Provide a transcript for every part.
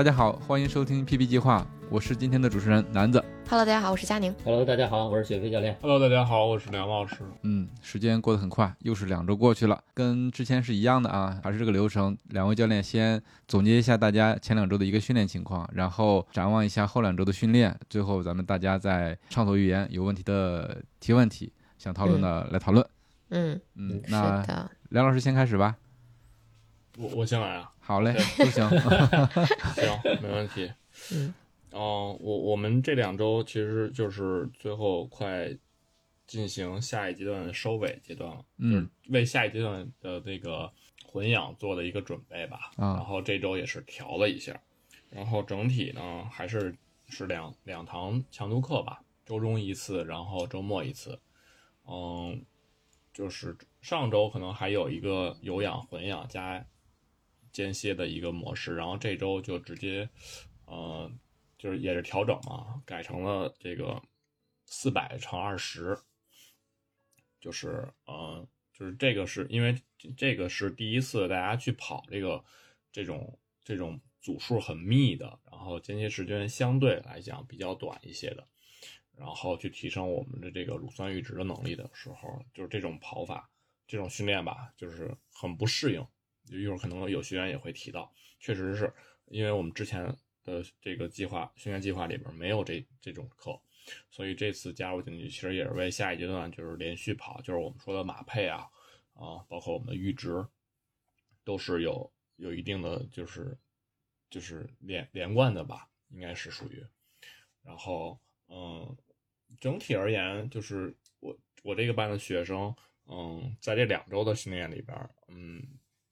大家好，欢迎收听 PP 计划，我是今天的主持人南子。Hello，大家好，我是佳宁。Hello，大家好，我是雪飞教练。Hello，大家好，我是梁老师。嗯，时间过得很快，又是两周过去了，跟之前是一样的啊，还是这个流程。两位教练先总结一下大家前两周的一个训练情况，然后展望一下后两周的训练，最后咱们大家再畅所欲言，有问题的提问题，想讨论的来讨论。嗯，嗯，是那，梁老师先开始吧。我我先来啊，好嘞，不行。行，没问题。嗯，哦、我我们这两周其实就是最后快进行下一阶段的收尾阶段了，嗯就是为下一阶段的这个混养做的一个准备吧。啊然后这周也是调了一下，然后整体呢还是是两两堂强度课吧，周中一次，然后周末一次。嗯，就是上周可能还有一个有氧混氧加间歇的一个模式，然后这周就直接，呃，就是也是调整嘛，改成了这个四百乘二十，就是呃，就是这个是因为这个是第一次大家去跑这个这种这种组数很密的，然后间歇时间相对来讲比较短一些的，然后去提升我们的这个乳酸阈值的能力的时候，就是这种跑法、这种训练吧，就是很不适应。就一会儿可能有学员也会提到，确实是因为我们之前的这个计划训练计划里边没有这这种课，所以这次加入进去，其实也是为下一阶段就是连续跑，就是我们说的马配啊啊，包括我们的阈值，都是有有一定的就是就是连连贯的吧，应该是属于。然后嗯，整体而言，就是我我这个班的学生，嗯，在这两周的训练里边，嗯，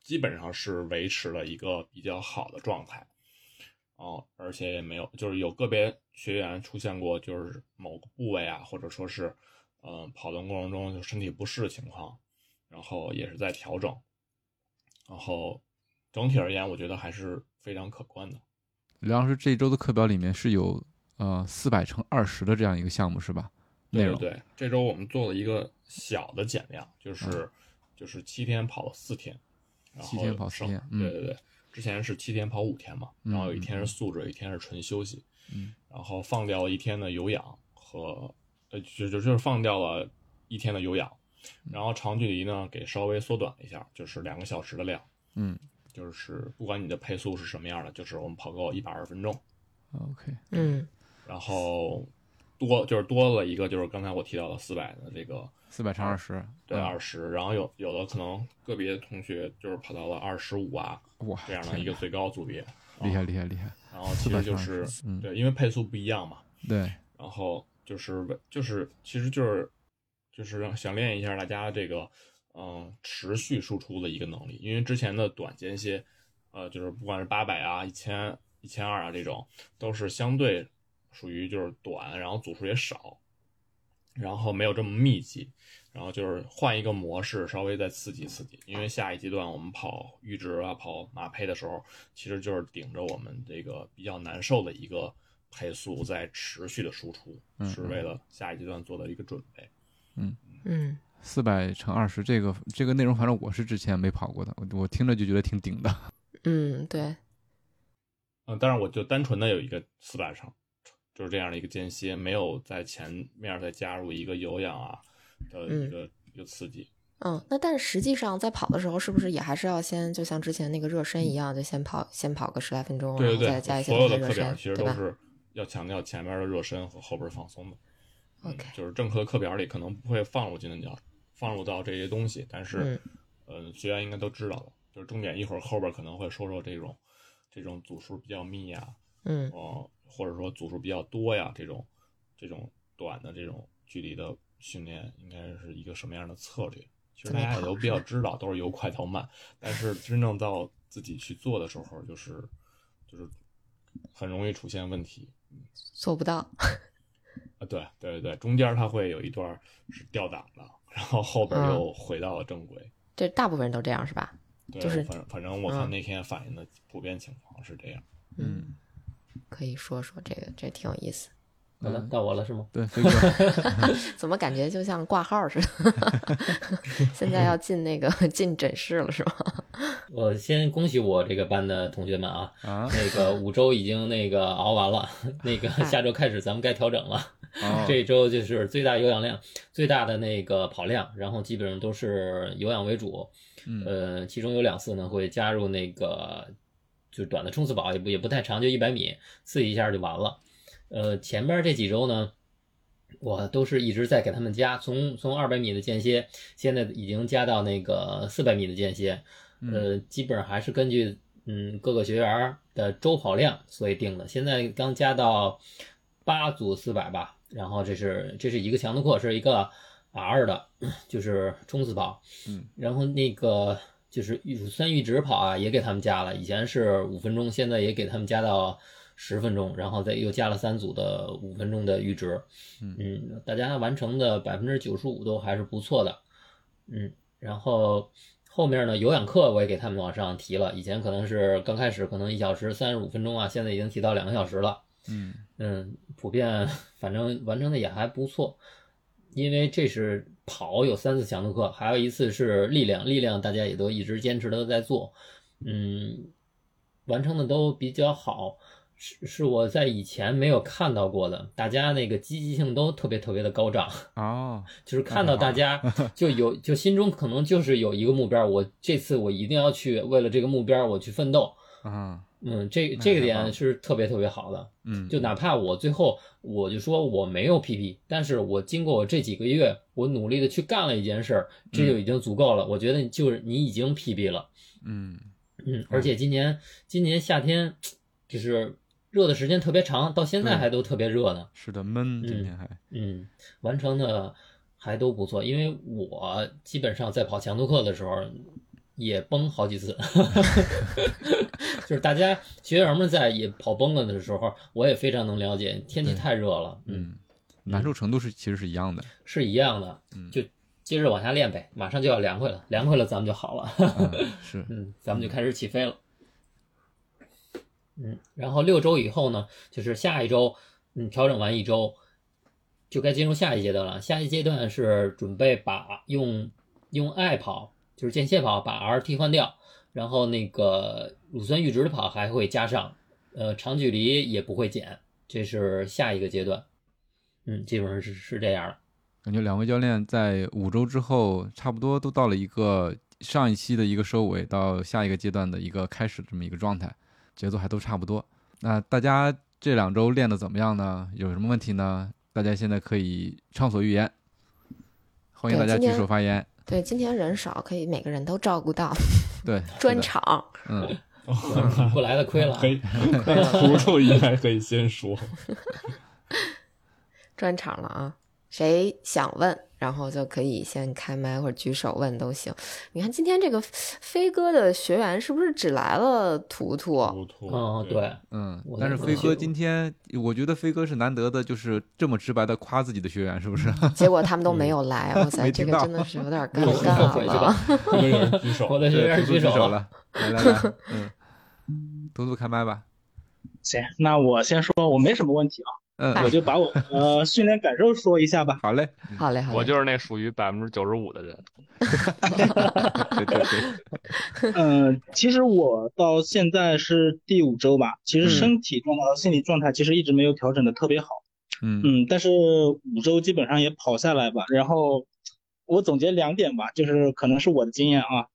基本上是维持了一个比较好的状态。哦，而且也没有，就是有个别学员出现过，就是某个部位啊，或者说是，呃，跑动过程中就身体不适的情况，然后也是在调整，然后整体而言，我觉得还是非常可观的。刘老师这一周的课表里面是有呃四百乘二十的这样一个项目是吧？对对对，这周我们做了一个小的减量，就是、就是七天跑了四天，七天跑四天嗯对对对，之前是七天跑五天嘛，然后有一天是素质，有一天是纯休息，嗯，然后放掉了一天的有氧和呃就就就是放掉了一天的有氧，然后长距离呢给稍微缩短了一下，就是两个小时的量，嗯。就是不管你的配速是什么样的，就是我们跑够一百二十分钟，，OK，嗯。然后多就是多了一个就是刚才我提到的四百的这个。四百乘二十，对，嗯。二十，然后有有的可能个别同学就是跑到了二十五啊哇，这样的一个最高组别，厉害厉害厉害，然后其实就是嗯。对，因为配速不一样嘛，对，然后就是为就是其实就是就是让想练一下大家这个嗯持续输出的一个能力，因为之前的短间歇，呃，就是不管是八百啊、一千、一千二啊这种，都是相对属于就是短，然后组数也少，然后没有这么密集，然后就是换一个模式，稍微再刺激刺激。因为下一阶段我们跑阈值啊、跑马配的时候，其实就是顶着我们这个比较难受的一个配速在持续的输出，嗯是为了下一阶段做的一个准备。嗯嗯，四百乘二十这个这个内容，反正我是之前没跑过的，我我听着就觉得挺顶的。嗯，对，嗯，当然我就单纯的有一个四百场，就是这样的一个间歇，没有在前面再加入一个有氧啊的一个、一个刺激。嗯，那但是实际上在跑的时候，是不是也还是要先就像之前那个热身一样，就先跑先跑个十来分钟，对对对，然后再加一些所有的课表其实都是要强调前面的热身和后边放松的。嗯？OK，就是正课的课表里可能不会放入进的放入到这些东西，但是嗯，呃，学员应该都知道的。就是重点一会儿后边可能会说说这种这种组数比较密啊、嗯呃，或者说组数比较多呀，这种这种短的这种距离的训练应该是一个什么样的策略？其实大家也都比较知道，都是由快到慢，但是真正到自己去做的时候，就是就是很容易出现问题。做不到。啊，对对对对，中间它会有一段是掉档的，然后后边嗯又回到了正轨。这大部分人都这样是吧？对，就是反正反正我看嗯那天反映的普遍情况是这样。嗯，可以说说这个，这挺有意思。好了，到我了是吗？对，飞哥，怎么感觉就像挂号似的？现在要进那个进诊室了是吗？我先恭喜我这个班的同学们啊，啊，那个五周已经那个熬完了，那个下周开始咱们该调整了。哦，这周就是最大有氧量、最大的那个跑量，然后基本上都是有氧为主。嗯呃，其中有两次呢会加入那个就短的冲刺跑，也不也不太长，就一百米，刺激一下就完了。呃，前边这几周呢，我都是一直在给他们加，从从二百米的间歇，现在已经加到那个四百米的间歇。呃，基本上还是根据嗯各个学员的周跑量所以定的。现在刚加到八组四百吧，然后这是这是一个强度课，是一个 R 的，就是冲刺跑。嗯，然后那个就是乳酸阈值跑啊，也给他们加了，以前是五分钟，现在也给他们加到十分钟，然后再又加了三组的五分钟的阈值。嗯，大家完成的百分之九十五都还是不错的。嗯，然后后面呢，有氧课我也给他们往上提了，以前可能是刚开始可能一小时三十五分钟啊，现在已经提到两个小时了。嗯嗯，普遍 反正完成的也还不错，因为这是跑有三次强度课，还有一次是力量，力量大家也都一直坚持的在做，嗯，完成的都比较好，是是我在以前没有看到过的，大家那个积极性都特别特别的高涨。哦，就是看到大家就有就心中可能就是有一个目标，我这次我一定要去为了这个目标我去奋斗。啊，嗯，这这个点是特别特别好的。嗯，就哪怕我最后我就说我没有 PP，但是我经过我这几个月，我努力的去干了一件事儿，这就已经足够了。我觉得就是你已经 PB 了。嗯嗯，而且今年今年夏天就是热的时间特别长，到现在还都特别热呢。是的，闷，今天还，嗯，完成的还都不错，因为我基本上在跑强度课的时候也崩好几次，就是大家学员们在也跑崩了的时候，我也非常能了解，天气太热了，嗯，嗯，难受程度是其实是一样的，是一样的，嗯就接着往下练呗，马上就要凉快了，凉快了咱们就好了，嗯，是，嗯，咱们就开始起飞了。嗯，然后六周以后呢，就是下一周，嗯，调整完一周，就该进入下一阶段了。下一阶段是准备把用用爱跑，就是间歇跑，把 R 替换掉，然后那个乳酸阈值的跑还会加上，呃，长距离也不会减，这是下一个阶段。嗯，基本上是是这样的。感觉两位教练在五周之后，差不多都到了一个上一期的一个收尾，到下一个阶段的一个开始这么一个状态，节奏还都差不多。那大家这两周练的怎么样呢？有什么问题呢？大家现在可以畅所欲言，欢迎大家举手发言。对，今天人少，可以每个人都照顾到，对，专，场。嗯，不来的亏了啊。可以，图图应该可以先说。专场了啊！谁想问，然后就可以先开麦或者举手问都行。你看今天这个飞哥的学员是不是只来了图图？图图，嗯，对，嗯，但是飞哥今天，我觉得飞哥是难得的，就是这么直白的夸自己的学员，是不是？结果他们都没有来，哇塞，没听到这个真的是有点 尴后尬了。吧。有人举手，我的学对员举手。了，来来来，嗯，图图开麦吧。行，那我先说，我没什么问题啊，嗯，我就把我呃训练感受说一下吧。好嘞，好嘞，好嘞。我就是那属于百分之九十五的人。对 对对，嗯，其实我到现在是第五周吧，其实身体状态和心理状态其实一直没有调整的特别好。嗯嗯，但是五周基本上也跑下来吧。然后我总结两点吧，就是可能是我的经验啊。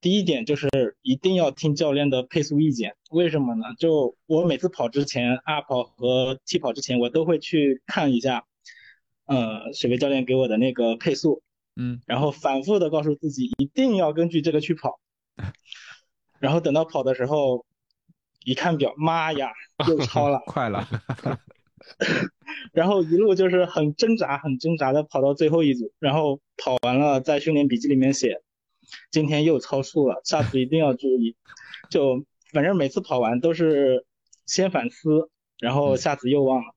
第一点就是一定要听教练的配速意见，为什么呢？就我每次跑之前，二跑和 T 跑之前，我都会去看一下，呃，水杯教练给我的那个配速，嗯然后反复的告诉自己一定要根据这个去跑，然后等到跑的时候，一看表，妈呀，又超了。快了，然后一路就是很挣扎、很挣扎的跑到最后一组，然后跑完了，在训练笔记里面写，今天又超速了，下次一定要注意。就反正每次跑完都是先反思，然后下次又忘了。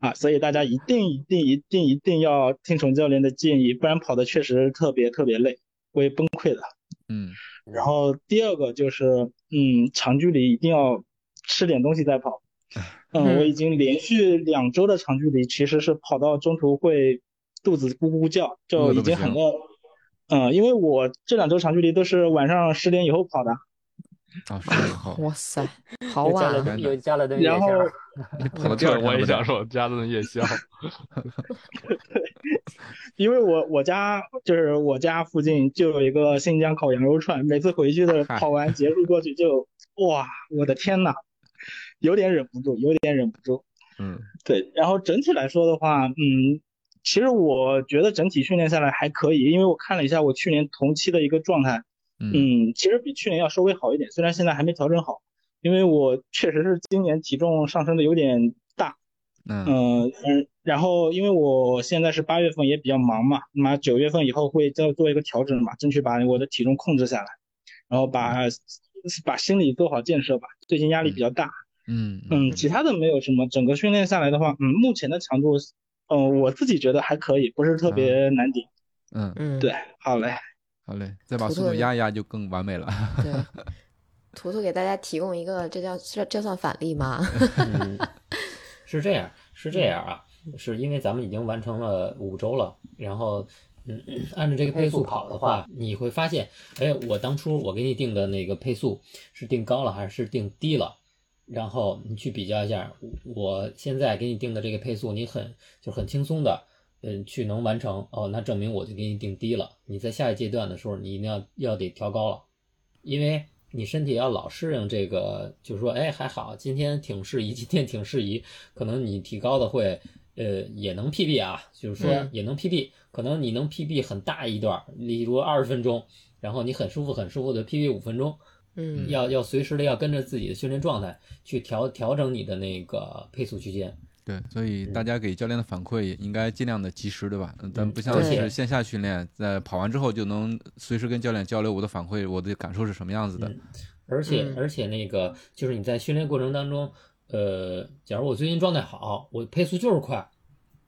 啊，所以大家一定一定一定一定要听从教练的建议，不然跑的确实特别特别累，会崩溃的。嗯然后第二个就是，嗯，长距离一定要吃点东西再跑。嗯，嗯我已经连续两周的长距离，其实是跑到中途会肚子咕咕叫，就已经很饿饿。嗯，因为我这两周长距离都是晚上十点以后跑的，啊，十点以后，哇塞，好晚啊！真的又加了顿夜然后宵，你跑到第二对，我也想说加顿夜宵。因为我我家就是我家附近就有一个新疆烤羊肉串，每次回去的嗨跑完结束过去就哇，我的天呐，有点忍不住，有点忍不住。嗯对，然后整体来说的话，嗯，其实我觉得整体训练下来还可以，因为我看了一下我去年同期的一个状态，嗯。嗯，其实比去年要稍微好一点，虽然现在还没调整好，因为我确实是今年体重上升的有点大，嗯。嗯嗯，然后因为我现在是八月份也比较忙嘛，那么九月份以后会再做一个调整嘛，争取把我的体重控制下来，然后把把心理做好建设吧，最近压力比较大，嗯。嗯，其他的没有什么，整个训练下来的话，嗯，目前的强度，嗯，我自己觉得还可以，不是特别难顶。嗯，嗯，对，好嘞，好嘞，再把速度压一压就更完美了。对，图图给大家提供一个，这叫这这算返利吗？嗯，是这样，是这样啊，是因为咱们已经完成了五周了，然后，嗯，按照这个配速跑的话，你会发现，哎，我当初我给你定的那个配速是定高了还是定低了？然后你去比较一下，我现在给你定的这个配速，你很就很轻松的，嗯，去能完成哦，那证明我就给你定低了。你在下一阶段的时候，你一定要要得调高了，因为你身体要老适应这个，就是说，哎，还好，今天挺适宜，今天挺适宜，可能你提高的会，呃，也能 PB 啊，就是说嗯也能 PB，可能你能 PB 很大一段，例如二十分钟，然后你很舒服很舒服的 PB 五分钟，嗯要要随时的要跟着自己的训练状态去调调整你的那个配速区间。对，所以大家给教练的反馈也应该尽量的及时，对吧？嗯但嗯不像是线下训练，在跑完之后就能随时跟教练交流我的反馈，我的感受是什么样子的。嗯而且、嗯而且那个就是你在训练过程当中，呃，假如我最近状态好，我配速就是快，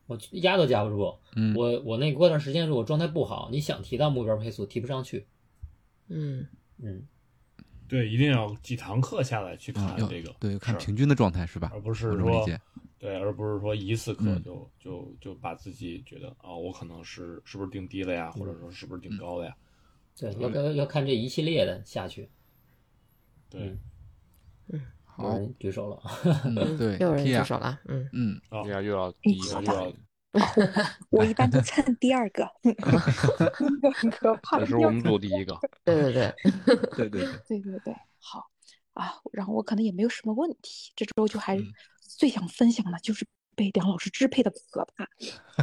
我压都压不住。嗯我我那过段时间如果状态不好，你想提到目标配速提不上去。嗯嗯，对，一定要几堂课下来去看这个，对，看平均的状态是吧？而不是说。对，而不是说一次课嗯就、就就把自己觉得啊、我可能是是不是定低了呀，或者说是不是定高了呀？对，要要要看这一系列的下去。对，嗯好，人举手了，嗯，对又有人举手了，嗯，嗯，啊，这样又要第一个就了，要 我一般都蹭第二个，第一个很可怕。这是我们组第一个。对 对对，对对 对，对对对，好啊，然后我可能也没有什么问题，这周就还嗯最想分享的就是被梁老师支配的可怕。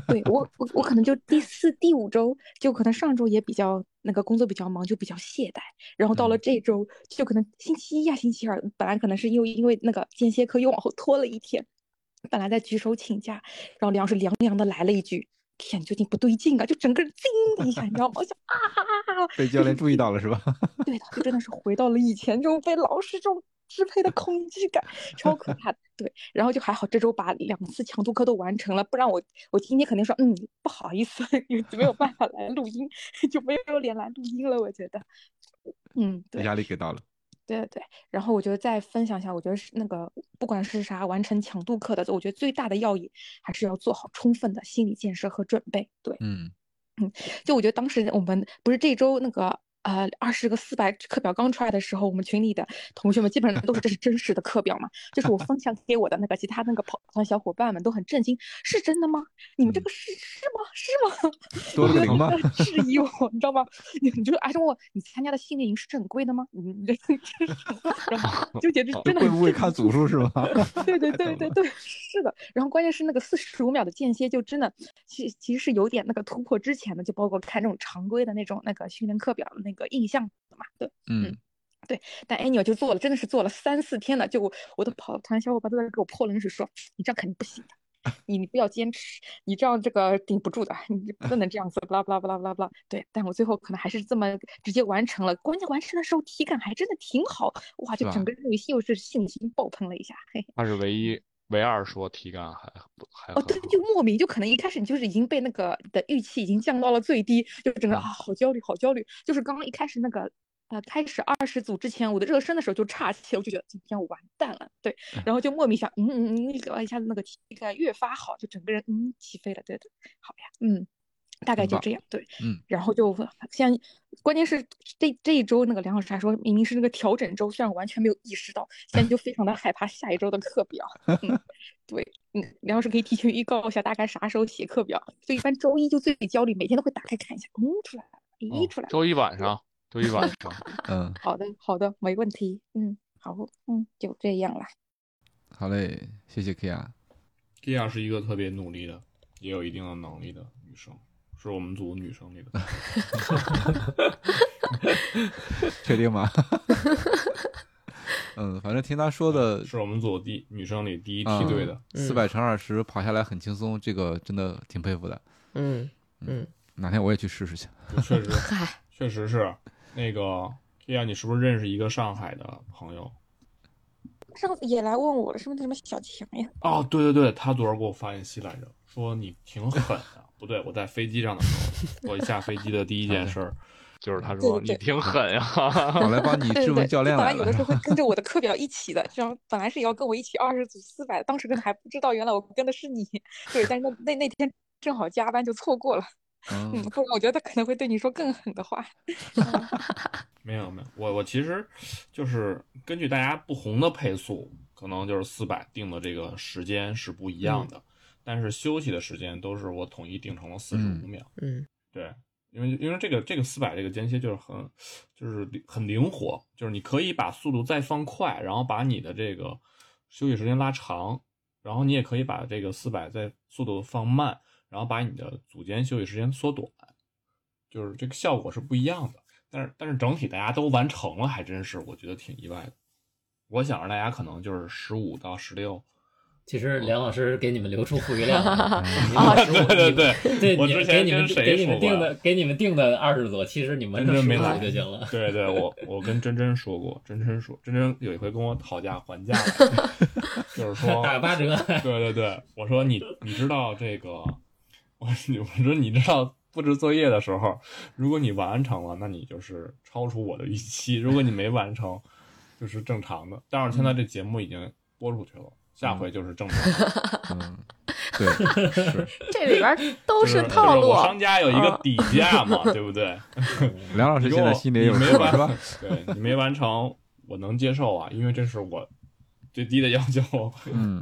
对我我我可能就第四第五周，就可能上周也比较那个工作比较忙，就比较懈怠，然后到了嗯这周就可能星期一呀、星期二，本来可能是因为因为那个间歇课又往后拖了一天，本来在举手请假，然后梁老师凉凉的来了一句。天，最近不对劲啊！就整个人叮的一下，你知道吗？我想啊啊啊啊！被教练注意到了是吧？对的，就真的是回到了以前这种被老师这种支配的恐惧感，超可怕的。对，然后就还好，这周把两次强度课都完成了，不然我我今天肯定说，嗯，不好意思，没有办法来录音，就没有脸来录音了。我觉得，嗯，对。压力给到了。对对对，然后我觉得再分享一下，我觉得是那个不管是啥完成强度课的，我觉得最大的要义还是要做好充分的心理建设和准备。对，嗯就我觉得当时我们不是这周那个呃二十个四百课表刚出来的时候，我们群里的同学们基本上都是这是 真实的课表嘛，就是我分享给我的那个其他那个跑团小伙伴们都很震惊，是真的吗？你们这个是是吗？是吗？多了个零吗？质疑我，你知道吗？你你就还问我你参加的训练营是正规的吗？你你这真是，然后就简直真的会不会看组数是吗？对对对对对，是的。然后关键是那个四十五秒的间歇，就真的其其实是有点那个突破之前的，就包括看这种常规的那种那个训练课表的那个印象的嘛。对，嗯对但 anyway 就做了，真的是做了三四天了。就我我的跑团小伙伴都在给我泼冷水说，你这样肯定不行的，你你不要坚持，你这样这个顶不住的，你不能这样子，巴拉巴拉巴拉巴拉巴拉。对，但我最后可能还是这么直接完成了，关键完成的时候体感还真的挺好，哇，就整个人又是信心爆棚了一下，嘿。他是唯一唯二说体感还不还哦，对，就莫名就可能一开始你就是已经被那个的预期已经降到了最低，就整个啊好焦虑，好焦虑。就是刚刚一开始那个呃开始二十组之前，我的热身的时候就岔气了，我就觉得今天完蛋了，对，然后就莫名想嗯嗯嗯，那个一下子那个体感越发好，就整个人嗯起飞了，对对，好呀，嗯。大概就这样，对，嗯，然后就现在，关键是这这一周那个梁老师还说明明是那个调整周，虽然我完全没有意识到，现在就非常的害怕下一周的课表。嗯，对，嗯，梁老师可以提前预告一下大概啥时候写课表，所以一般周一就最焦虑，每天都会打开看一下，嗯，出来了，咦，哦出来了，周一晚上，周一晚上，嗯，好的，好的，没问题，嗯，好，嗯，就这样啦。好嘞，谢谢 K 亚。i a 是一个特别努力的，也有一定的能力的女生，是我们组女生里的。确定吗？嗯，反正听他说的，是我们组第女生里第一梯啊队的。嗯四百乘二十跑下来很轻松，这个真的挺佩服的。嗯嗯，哪天我也去试试去。确实，嗨，确实是那个 g i a 你是不是认识一个上海的朋友？上次也来问我了，是不是那什么小强呀？哦，对对对，他昨儿给我发信息来着，说你挺狠的。不对，我在飞机上的时候，我一下飞机的第一件事儿，就是他对对说你挺狠呀，我来帮你质问教练就本来了来有的时候会跟着我的课表一起的，这样本来是也要跟我一起二十组四百，当时可能还不知道原来我跟的是你，对，但是那那那天正好加班就错过了，嗯，嗯，不然我觉得他可能会对你说更狠的话。嗯没有没有，我我其实就是根据大家不红的配速，可能就是四百定的这个时间是不一样的，但是休息的时间都是我统一定成了四十五秒。嗯对，因为因为这个这个四百这个间歇就是很就是很灵活，就是你可以把速度再放快，然后把你的这个休息时间拉长，然后你也可以把这个四百再速度放慢，然后把你的组间休息时间缩短，就是这个效果是不一样的。但是但是整体大家都完成了，还真是我觉得挺意外的。我想着大家可能就是十五到十六，其实梁老师给你们留出富余量 了，啊15对对对对，我你之给你们给你们定的呀给你们定的二十组，其实你们真真没来就行了。对对，我我跟真真说过，真真说，真真有一回跟我讨价还价 就是说打八折，对对对，我说你你知道这个，我我说你知道布置作业的时候，如果你完成了，那你就是超出我的预期；如果你没完成，就是正常的。但是现在这节目已经播出去了，下回就是正常对，是 这里边都是套路商家有一个啊底价嘛，对不对？梁老师现在心里有数，你没完是吧？对你没完成，我能接受啊，因为这是我最低的要求，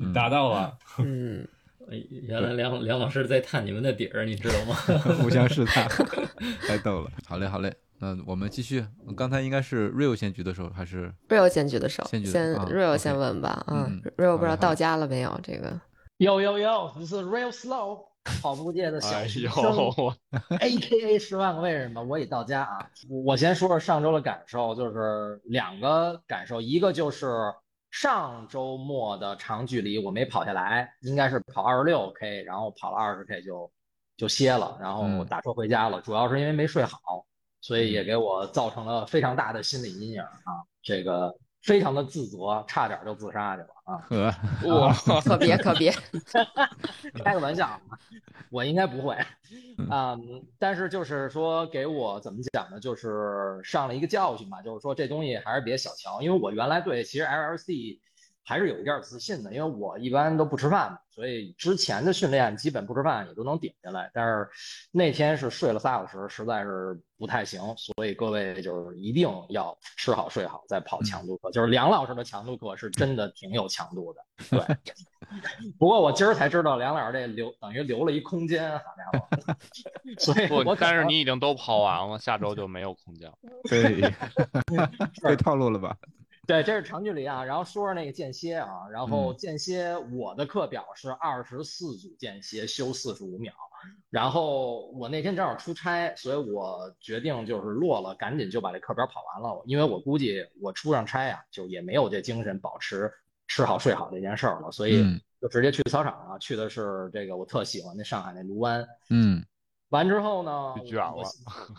你 达到了。嗯，哎原来梁梁老师在探你们的底儿，你知道吗？互相试探，太逗了。好嘞，好嘞，那我们继续。刚才应该是 Real 先举的手，还是 Real 先举的手，先举的先啊 Rio OK 先问吧，啊，Real 不知道到家了没有？这个有有有，这是 Real Slow 跑步界的小哎呦，学生，A K A 十万个为什么，我已到家啊！我我先说说上周的感受，就是两个感受，一个就是上周末的长距离我没跑下来，应该是跑二十六 K，然后跑了二十 K 就就歇了，然后嗯打车回家了，主要是因为没睡好，所以也给我造成了非常大的心理阴影啊，这个非常的自责，差点就自杀去了啊。呵，哇，可别可别，开个玩笑，啊，我应该不会，啊嗯，但是就是说给我怎么讲呢？就是上了一个教训吧，就是说这东西还是别小瞧，因为我原来对其实 LLC 还是有一点儿自信的，因为我一般都不吃饭嘛，所以之前的训练基本不吃饭也都能顶下来，但是那天是睡了仨小时，实在是不太行，所以各位就是一定要吃好睡好再跑强度课，就是梁老师的强度课是真的挺有强度的，对。不过我今儿才知道梁老师这留等于留了一空间，好家伙！所以我不，但是你已经都跑完了，下周就没有空间了。对，被套路了吧？对，这是长距离啊。然后说说那个间歇啊，然后嗯间歇我的课表是二十四组间歇，休四十五秒。然后我那天正好出差，所以我决定就是落了，赶紧就把这课表跑完了，因为我估计我出上差啊，就也没有这精神保持吃好睡好这件事儿了，所以嗯就直接去操场了，去的是这个我特喜欢那上海那卢湾。嗯完之后呢，卷了。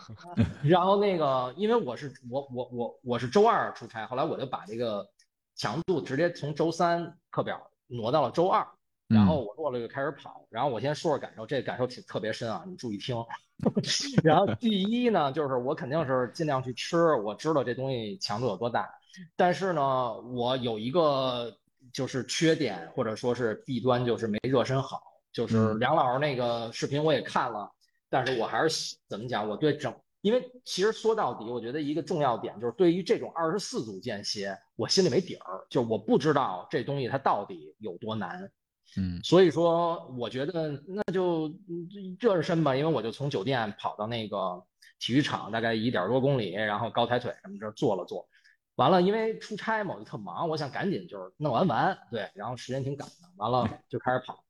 然后那个，因为我是我我我我是周二出差，后来我就把这个强度直接从周三课表挪到了周二，然后我落了就开始跑。然后我先说说感受，这个感受挺特别深啊，你注意听。然后第一呢，就是我肯定是尽量去吃，我知道这东西强度有多大，但是呢，我有一个就是缺点或者说是弊端，就是没热身好。就是嗯梁老师那个视频我也看了，但是我还是喜怎么讲？我对整，因为其实说到底，我觉得一个重要点就是对于这种二十四组间歇，我心里没底儿，就我不知道这东西它到底有多难。嗯所以说，我觉得那就嗯热热身吧，因为我就从酒店跑到那个体育场，大概一点多公里，然后高抬腿什么这儿做了做。完了，因为出差嘛，我就特忙，我想赶紧就是弄完完，对，然后时间挺赶的，完了就开始跑。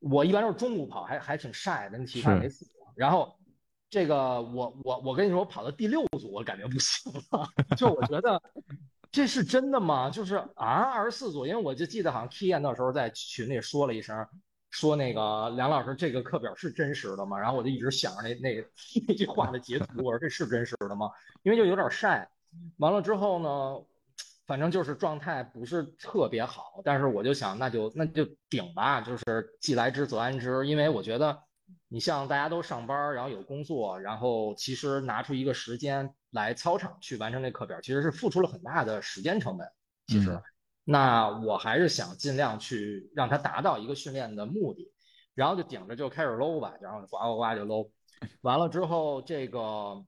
我一般都是中午跑，还还挺晒的，那体育场没。然后这个我我我跟你说，我跑到第六组，我感觉不行了，就我觉得这是真的吗？就是啊，二十四组，因为我就记得好像 Kian 那时候在群里说了一声，说那个梁老师这个课表是真实的吗？然后我就一直想着那那 那句话的截图，我说这是真实的吗？因为就有点晒。完了之后呢，反正就是状态不是特别好，但是我就想那就那就顶吧，就是既来之则安之，因为我觉得。你像大家都上班，然后有工作，然后其实拿出一个时间来操场去完成这课表，其实是付出了很大的时间成本。其实，嗯那我还是想尽量去让他达到一个训练的目的，然后就顶着就开始搂吧，然后呱呱呱就搂，完了之后这个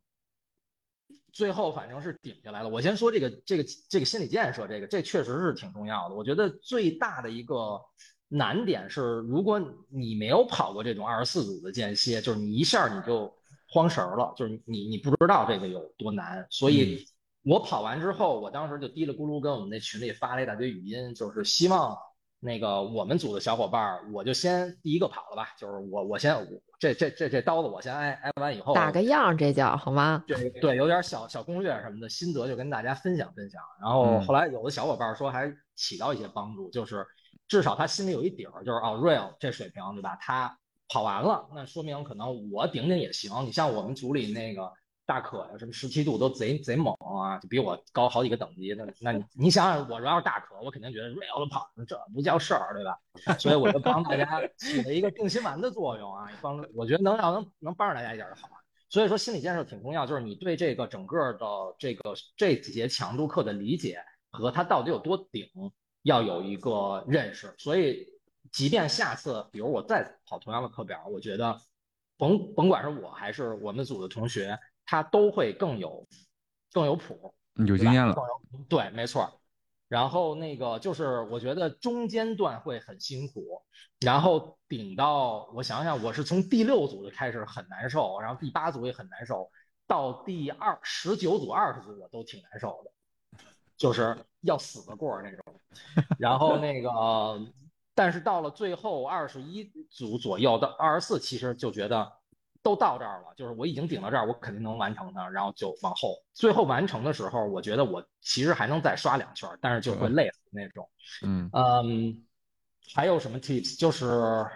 最后反正是顶下来了。我先说这个这个这个心理建设，这个这确实是挺重要的。我觉得最大的一个。难点是，如果你没有跑过这种二十四组的间歇，就是你一下你就慌神儿了，就是你你不知道这个有多难。所以，我跑完之后，我当时就嘀里咕噜跟我们那群里发了一大堆语音，就是希望那个我们组的小伙伴，我就先第一个跑了吧，就是我我先这这这这刀子我先挨挨完以后打个样，这叫好吗？对对，有点小小攻略什么的心得就跟大家分享分享。然后后来有的小伙伴说还起到一些帮助，就是。至少他心里有一底儿，就是哦，real 这水平对吧？他跑完了，那说明可能我顶顶也行。你像我们组里那个大可呀，什么十七度都贼贼猛啊，就比我高好几个等级。的那你你想想，我要是大可，我肯定觉得 real 的跑这不叫事儿，对吧？所以我就帮大家起了一个定心丸的作用啊，帮我觉得能要能能帮着大家一点就好。所以说心理建设挺重要，就是你对这个整个的这个这几节强度课的理解和它到底有多顶。要有一个认识，所以即便下次，比如我再跑同样的课表，我觉得甭甭管是我还是我们组的同学，他都会更有更有谱，有经验了。对，没错。然后那个就是我觉得中间段会很辛苦，然后顶到我想想，我是从第六组就开始很难受，然后第八组也很难受，到第二十九组、二十组我都挺难受的。就是要死的过那种，然后那个，但是到了最后二十一组左右到二十四，其实就觉得都到这儿了，就是我已经顶到这儿，我肯定能完成它，然后就往后。最后完成的时候，我觉得我其实还能再刷两圈，但是就会累死那种。嗯嗯，还有什么 tips？就是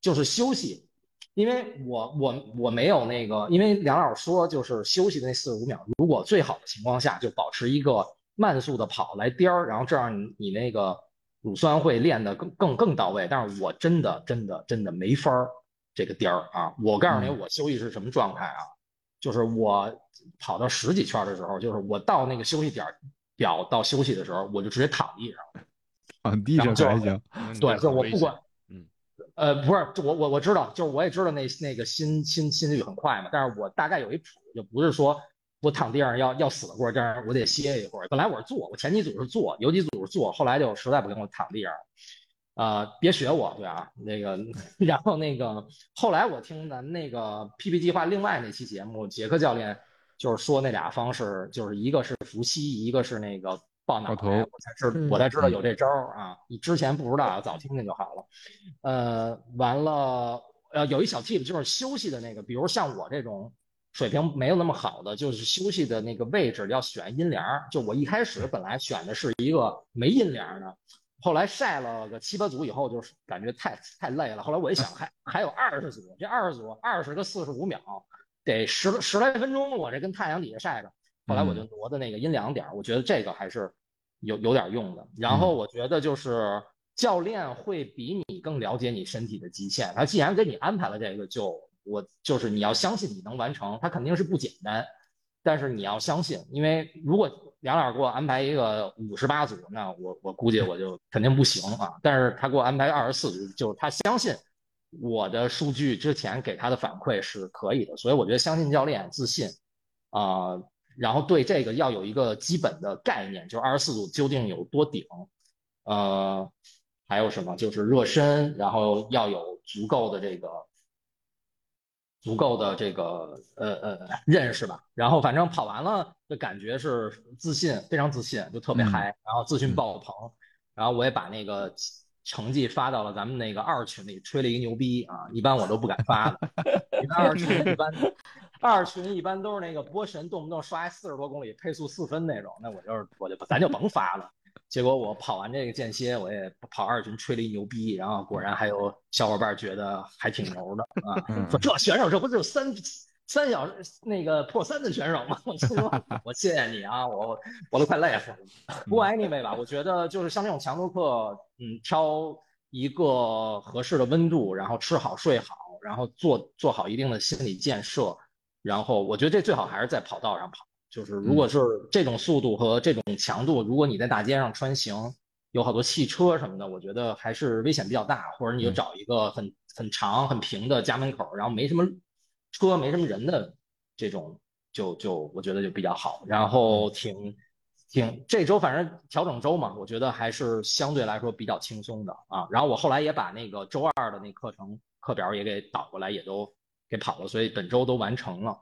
就是休息，因为我我我没有那个，因为梁老师说就是休息的那四十五秒，如果最好的情况下就保持一个。慢速的跑来颠儿，然后这样你你那个乳酸会练得更更更到位。但是我真的真的真的没法儿这个颠儿啊！我告诉你，我休息是什么状态啊？就是我跑到十几圈的时候，就是我到那个休息点表到休息的时候，我就直接躺地上。躺地上还行。对，就我不管，嗯，呃，不是，我我我知道，就是我也知道那那个心心心率很快嘛，但是我大概有一谱，就不是说。我躺地上要要死过，这样我得歇一会儿。本来我是坐，我前几组是坐，有几组是坐，后来就实在不行我躺地上。呃，别学我，对啊，那个，然后那个，后来我听咱们那个 PP 计划另外那期节目，杰克教练就是说那俩方式，就是一个是伏羲，一个是那个抱脑袋，我才知我才知道有这招啊，你之前不知道，早听听就好了。呃，完了，呃，有一小 tip 就是休息的那个，比如像我这种。水平没有那么好的，就是休息的那个位置要选阴凉。就我一开始本来选的是一个没阴凉的，后来晒了个七八组以后，就是感觉太太累了。后来我一想，还还有二十组，这二十组二十个四十五秒，得十十来分钟，我这跟太阳底下晒着。后来我就挪的那个阴凉点儿，我觉得这个还是有有点用的。然后我觉得就是教练会比你更了解你身体的极限，他既然给你安排了这个，就我就是你要相信你能完成，他肯定是不简单，但是你要相信，因为如果梁老师给我安排一个五十八组，那我我估计我就肯定不行啊。但是他给我安排二十四组，就是他相信我的数据之前给他的反馈是可以的，所以我觉得相信教练，自信啊、然后对这个要有一个基本的概念，就是二十四组究竟有多顶，呃，还有什么就是热身，然后要有足够的这个足够的这个呃呃认识吧。然后反正跑完了的感觉是自信，非常自信，就特别嗯嗨，然后自信爆棚。然后我也把那个成绩发到了咱们那个二群里，吹了一个牛逼啊！一般我都不敢发的，因为二群一般二群一般都是那个波神动不动刷四十多公里，配速四分那种，那我就是我就咱就甭发了。结果我跑完这个间歇，我也跑二群吹了一牛逼，然后果然还有小伙伴觉得还挺牛的啊，嗯 说这选手这不就三三小时那个破三的选手吗？我说 我谢谢你啊，我我都快累死了。不过 anyway 吧，我觉得就是像这种强度课，嗯，挑一个合适的温度，然后吃好睡好，然后做做好一定的心理建设，然后我觉得这最好还是在跑道上跑。就是如果是这种速度和这种强度，如果你在大街上穿行，有好多汽车什么的，我觉得还是危险比较大。或者你就嗯找一个很很长很平的家门口，然后没什么车没什么人的这种，就就我觉得就比较好。然后挺挺这周反正调整周嘛，我觉得还是相对来说比较轻松的啊。然后我后来也把那个周二的那课程课表也给导过来，也都给跑了，所以本周都完成了。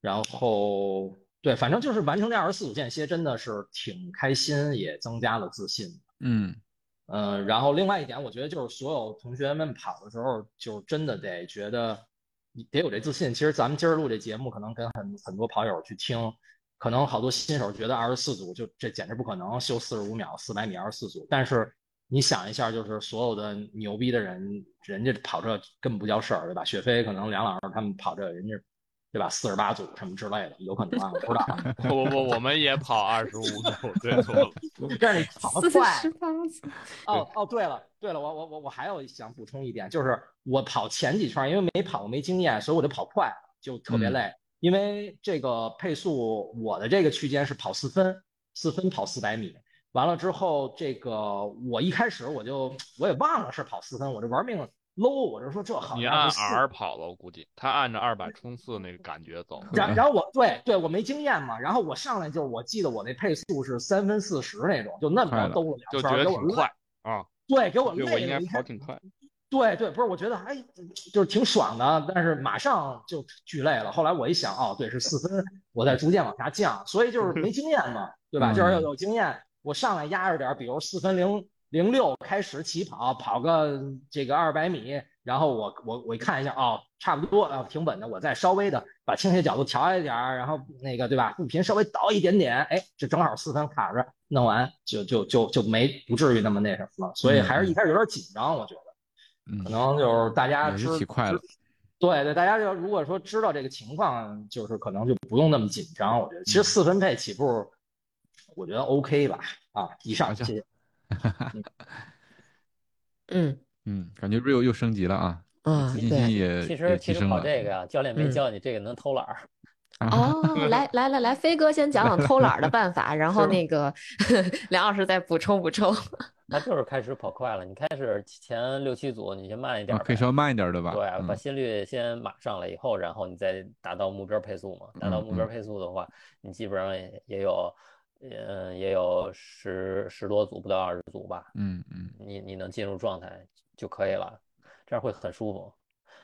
然后对，反正就是完成这二十四组间歇，真的是挺开心，也增加了自信。嗯嗯，然后另外一点，我觉得就是所有同学们跑的时候，就真的得觉得你得有这自信。其实咱们今儿录这节目，可能跟很很多跑友去听，可能好多新手觉得二十四组就这简直不可能，秀四十五秒四百米二十四组。但是你想一下，就是所有的牛逼的人，人家跑这根本不叫事儿，对吧？雪飞可能梁老师他们跑这，人家对吧？四十八组什么之类的，有可能啊，我不知道啊。我我我们也跑二十五组，对。但是你跑得四快，十八组，哦哦，对了对了，我我我我还有想补充一点，就是我跑前几圈，因为没跑过没经验，所以我就跑快了，就特别嗯累。因为这个配速，我的这个区间是跑四分，四分跑四百米。完了之后，这个我一开始我就我也忘了是跑四分，我就玩命搂，我就说这好你按 R 跑了，我估计他按着二百冲刺那个感觉走。然然后我对对我没经验嘛，然后我上来就我记得我那配速是三分四十那种，就那么着兜了就两圈，给我累觉得挺快，啊，对，给我对我应该累了。一看跑挺快。对对，不是，我觉得哎，就是挺爽的，但是马上就巨累了。后来我一想，哦，对，是四分，我在逐渐往下降，所以就是没经验嘛，对吧？嗯就是要有经验，我上来压着点，比如四分零零六开始起跑，跑个这个二百米，然后我我我一看一下，哦，差不多啊，挺稳的，我再稍微的把倾斜角度调一点儿，然后那个对吧，步频稍微倒一点点，哎，这正好四分卡着，弄完就就就就没不至于那么那什么了。所以还是一开始有点紧张，我觉得。嗯可，能就是大家知起快了对对，大家就如果说知道这个情况，就是可能就不用那么紧张。我觉得其实四分配起步，我觉得 OK 吧。啊，以上谢谢。嗯嗯，感觉 real 又升级了啊，啊自信心对。也也其实其实提升了。跑这个呀，教练没嗯教你这个能偷懒儿。啊，哦，来来来来，飞哥先讲讲偷懒儿的办法，然后那个 梁老师再补充补充。他就是开始跑快了，你开始前六七组你先慢一点可以稍微慢一点对吧？对，把嗯心率先码上来以后，然后你再达到目标配速嘛。达到嗯目标嗯配速的话，你基本上也也有，嗯，也有十十多组，不到二十组吧。嗯嗯你你能进入状态就可以了，这样会很舒服。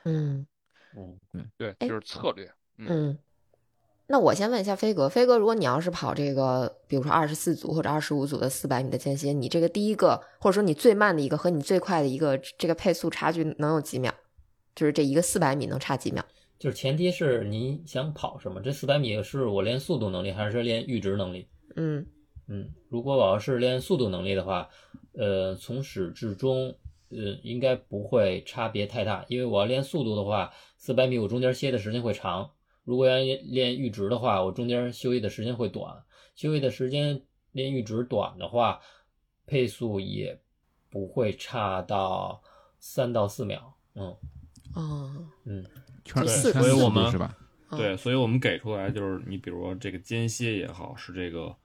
嗯嗯嗯，对，哎就是策略。嗯，嗯，那我先问一下飞哥，飞哥，如果你要是跑这个，比如说二十四组或者二十五组的四百米的间歇，你这个第一个或者说你最慢的一个和你最快的一个这个配速差距能有几秒？就是这一个四百米能差几秒？就是前提是你想跑什么，这四百米是我练速度能力还是练阈值能力？嗯嗯，如果我要是练速度能力的话，呃，从始至终，呃，应该不会差别太大。因为我要练速度的话，四百米我中间歇的时间会长；如果要练阈值的话，我中间休息的时间会短。休息的时间练阈值短的话，配速也不会差到三到四秒。嗯哦，嗯，圈对圈速所以我们是吧？对，所以我们给出来就是你比如说这个间歇也好，是这个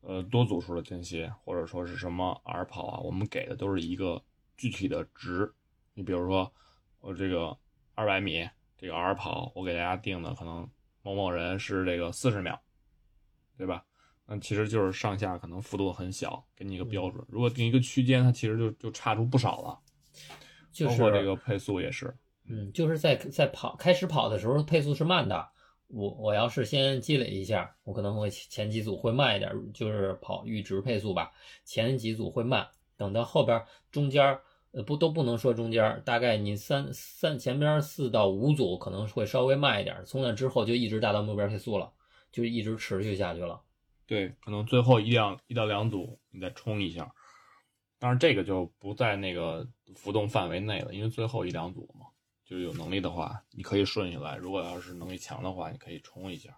呃多组数的间歇，或者说是什么 R 跑啊，我们给的都是一个具体的值。你比如说我这个二百米这个 R 跑，我给大家定的可能某某人是这个四十秒，对吧？那其实就是上下可能幅度很小，给你一个标准。如果定一个区间，它其实就就差出不少了。就是包括这个配速也是，嗯，就是在在跑开始跑的时候，配速是慢的。我我要是先积累一下，我可能会前几组会慢一点，就是跑阈值配速吧。前几组会慢，等到后边中间儿呃不都不能说中间儿，大概你三三前边四到五组可能会稍微慢一点，从那之后就一直达到目标配速了，就一直持续下去了。对，可能最后一两一到两组你再冲一下，当然这个就不在那个浮动范围内了，因为最后一两组嘛，就是有能力的话，你可以顺下来；如果要是能力强的话，你可以冲一下。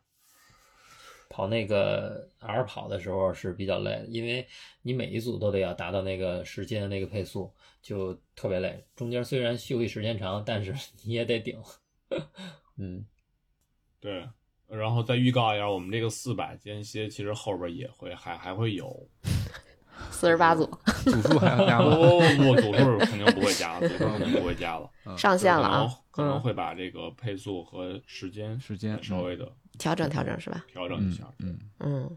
跑那个 R 跑的时候是比较累的，因为你每一组都得要达到那个时间的那个配速，就特别累。中间虽然休息时间长，但是你也得顶。嗯，对，然后再预告一下，我们这个四百间歇其实后边也会还还会有，四十八组组数还要加吗？不不不，组数肯定不会加了，组数肯定不会加了，上线了啊可能，会把这个配速和时间时间稍微的调整调整是吧？嗯调整一下，嗯，嗯，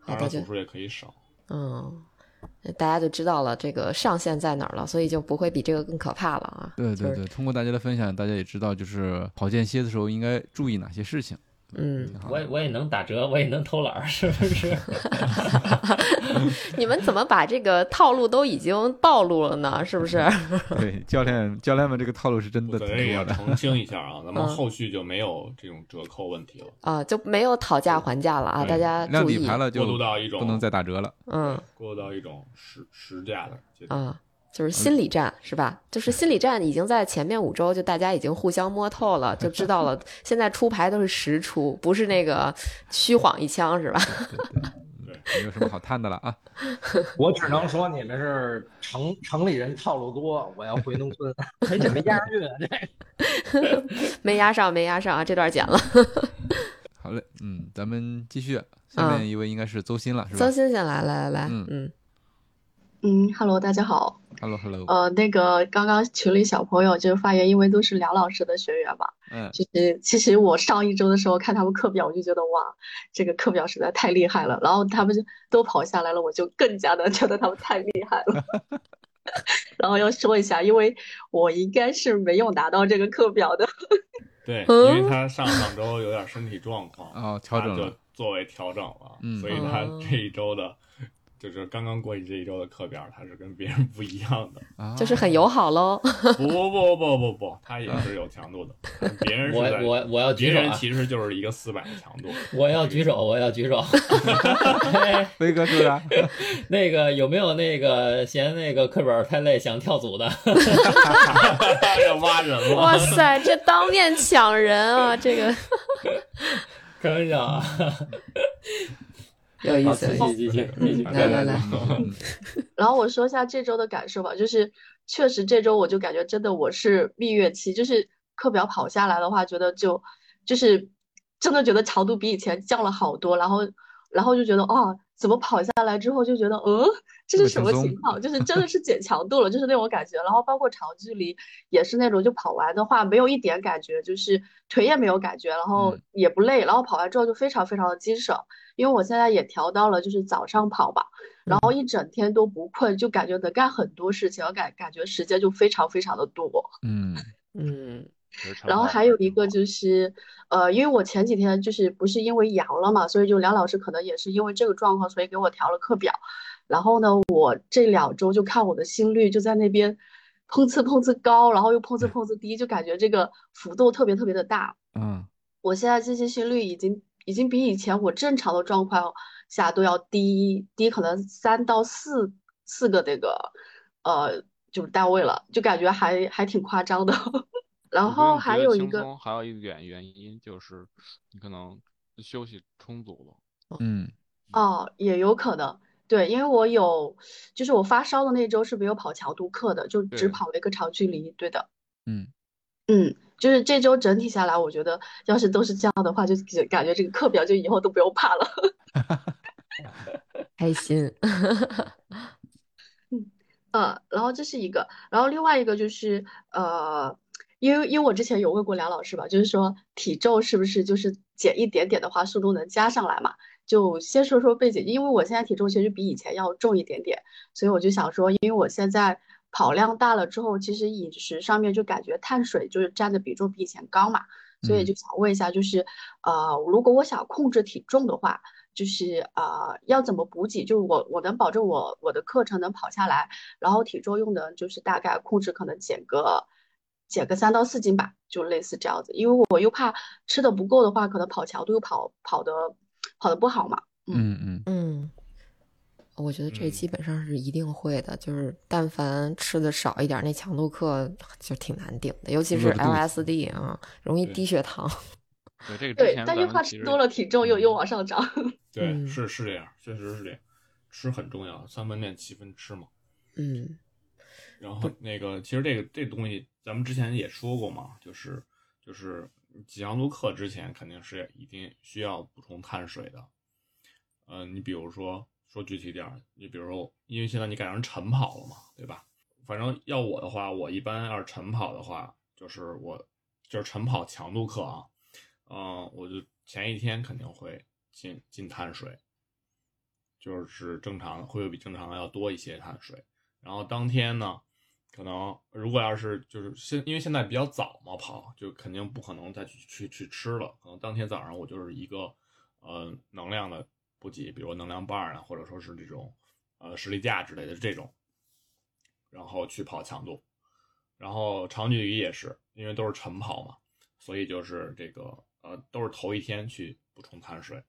好的就当然组数也可以少。嗯，大家就知道了这个上限在哪儿了，所以就不会比这个更可怕了啊。就是对对对，通过大家的分享，大家也知道就是跑间歇的时候应该注意哪些事情。嗯，我也我也能打折，我也能偷懒儿，是不是？你们怎么把这个套路都已经暴露了呢？是不是？对，教练教练们这个套路是真的可挺多的。能也要澄清一下啊，咱们嗯后续就没有这种折扣问题了。啊，就没有讨价还价了啊！大家量注意，底牌了就过渡到一种不能再打折了。嗯过渡到一种实实价的阶段。啊，就是心理战是吧？就是心理战已经在前面五周就大家已经互相摸透了，就知道了。现在出牌都是实出，不是那个 虚晃一枪是吧？对对，没有什么好探的了啊。我只能说你们是城城里人套路多，我要回农村，哎，这没押上韵啊，这没押上，没押上啊！这段剪了。好嘞，嗯，咱们继续。下面一位应该是邹鑫了，是吧邹鑫先来，来来来，嗯嗯嗯，Hello，大家好。？Hello Hello，呃，那个刚刚群里小朋友就发言，因为都是梁老师的学员嘛，嗯，就是其实我上一周的时候看他们课表，我就觉得哇，这个课表实在太厉害了。然后他们就都跑下来了，我就更加的觉得他们太厉害了。然后要说一下，因为我应该是没有拿到这个课表的。对，嗯因为他上上周有点身体状况，哦，调整了。作为调整了，嗯所以他哦这一周的，就是刚刚过去这一周的课表，他是跟别人不一样的。啊，就是很友好喽。不不不不不不，他也是有强度的，别人是我我我要举别人！其实就是一个四百的强度。我要举手，我要举手。飞哥是不是？那个有没有那个嫌那个课本太累想跳组的？要挖人了，哇塞，这当面抢人啊！这个开玩笑啊！好，有意思，继有意思。续继续。来来来，嗯然后我说一下这周的感受吧，就是 确实这周我就感觉真的我是蜜月期，就是课表跑下来的话，觉得就就是真的觉得强度比以前降了好多，然后然后就觉得哦，怎么跑下来之后就觉得嗯，这是什么情况？就是真的 是减强度了，就是那种感觉。然后包括长距离也是那种，就跑完的话没有一点感觉，就是腿也没有感觉，然后嗯也不累，然后跑完之后就非常非常的精神。因为我现在也调到了就是早上跑吧。然后一整天都不困，就感觉能干很多事情，我感感觉时间就非常非常的多。嗯 嗯然后还有一个就是，呃，因为我前几天就是不是因为阳了嘛，所以就梁老师可能也是因为这个状况，所以给我调了课表。然后呢，我这两周就看我的心率就在那边碰次碰次高，然后又碰次碰次低，就感觉这个幅度特别特别的大。嗯我现在这些心率已经已经比以前我正常的状况下都要低低可能三到四四个那个呃就是单位了，就感觉还还挺夸张的。然后还有一个还有一点原因就是你可能休息充足了。嗯哦，也有可能，对，因为我有，就是我发烧的那周是没有跑强度课的，就只跑了一个长距离，对的，嗯，嗯，就是这周整体下来，我觉得要是都是这样的话，就就感觉这个课表就以后都不用怕了。开心。嗯呃，然后这是一个，然后另外一个就是呃，因为因为我之前有问过梁老师吧，就是说体重是不是就是减一点点的话，速度能加上来嘛？就先说说背景，因为我现在体重其实比以前要重一点点，所以我就想说，因为我现在跑量大了之后，其实饮食上面就感觉碳水就是占的比重比以前高嘛，所以就想问一下，就是呃，如果我想控制体重的话。就是呃，要怎么补给？就是我我能保证我我的课程能跑下来，然后体重用的就是大概控制可能减个减个三到四斤吧，就类似这样子。因为我又怕吃的不够的话，可能跑强度又跑跑的跑的不好嘛。嗯嗯嗯，我觉得这嗯基本上是一定会的，就是但凡吃的少一点，那强度课就挺难顶的，尤其是 LSD 啊，容易低血糖。对这个对，但又怕吃多了，体重又又往上涨。对，嗯是是这样，确实是这样，吃很重要，三分练七分吃嘛。嗯然后那个，其实这个这东西咱们之前也说过嘛，就是就是几强度课之前肯定是一定需要补充碳水的。嗯、你比如说说具体点儿，你比如说，因为现在你改成晨跑了嘛，对吧？反正要我的话，我一般要是晨跑的话，就是我就是晨跑强度课啊，嗯、我就前一天肯定会进进碳水，就是正常会比正常的要多一些碳水。然后当天呢，可能如果要是就是现因为现在比较早嘛跑，就肯定不可能再去去去吃了。可能当天早上我就是一个呃能量的补给，比如能量棒啊，或者说是这种呃实力架之类的这种，然后去跑强度。然后长距离也是，因为都是晨跑嘛，所以就是这个呃都是头一天去补充碳水。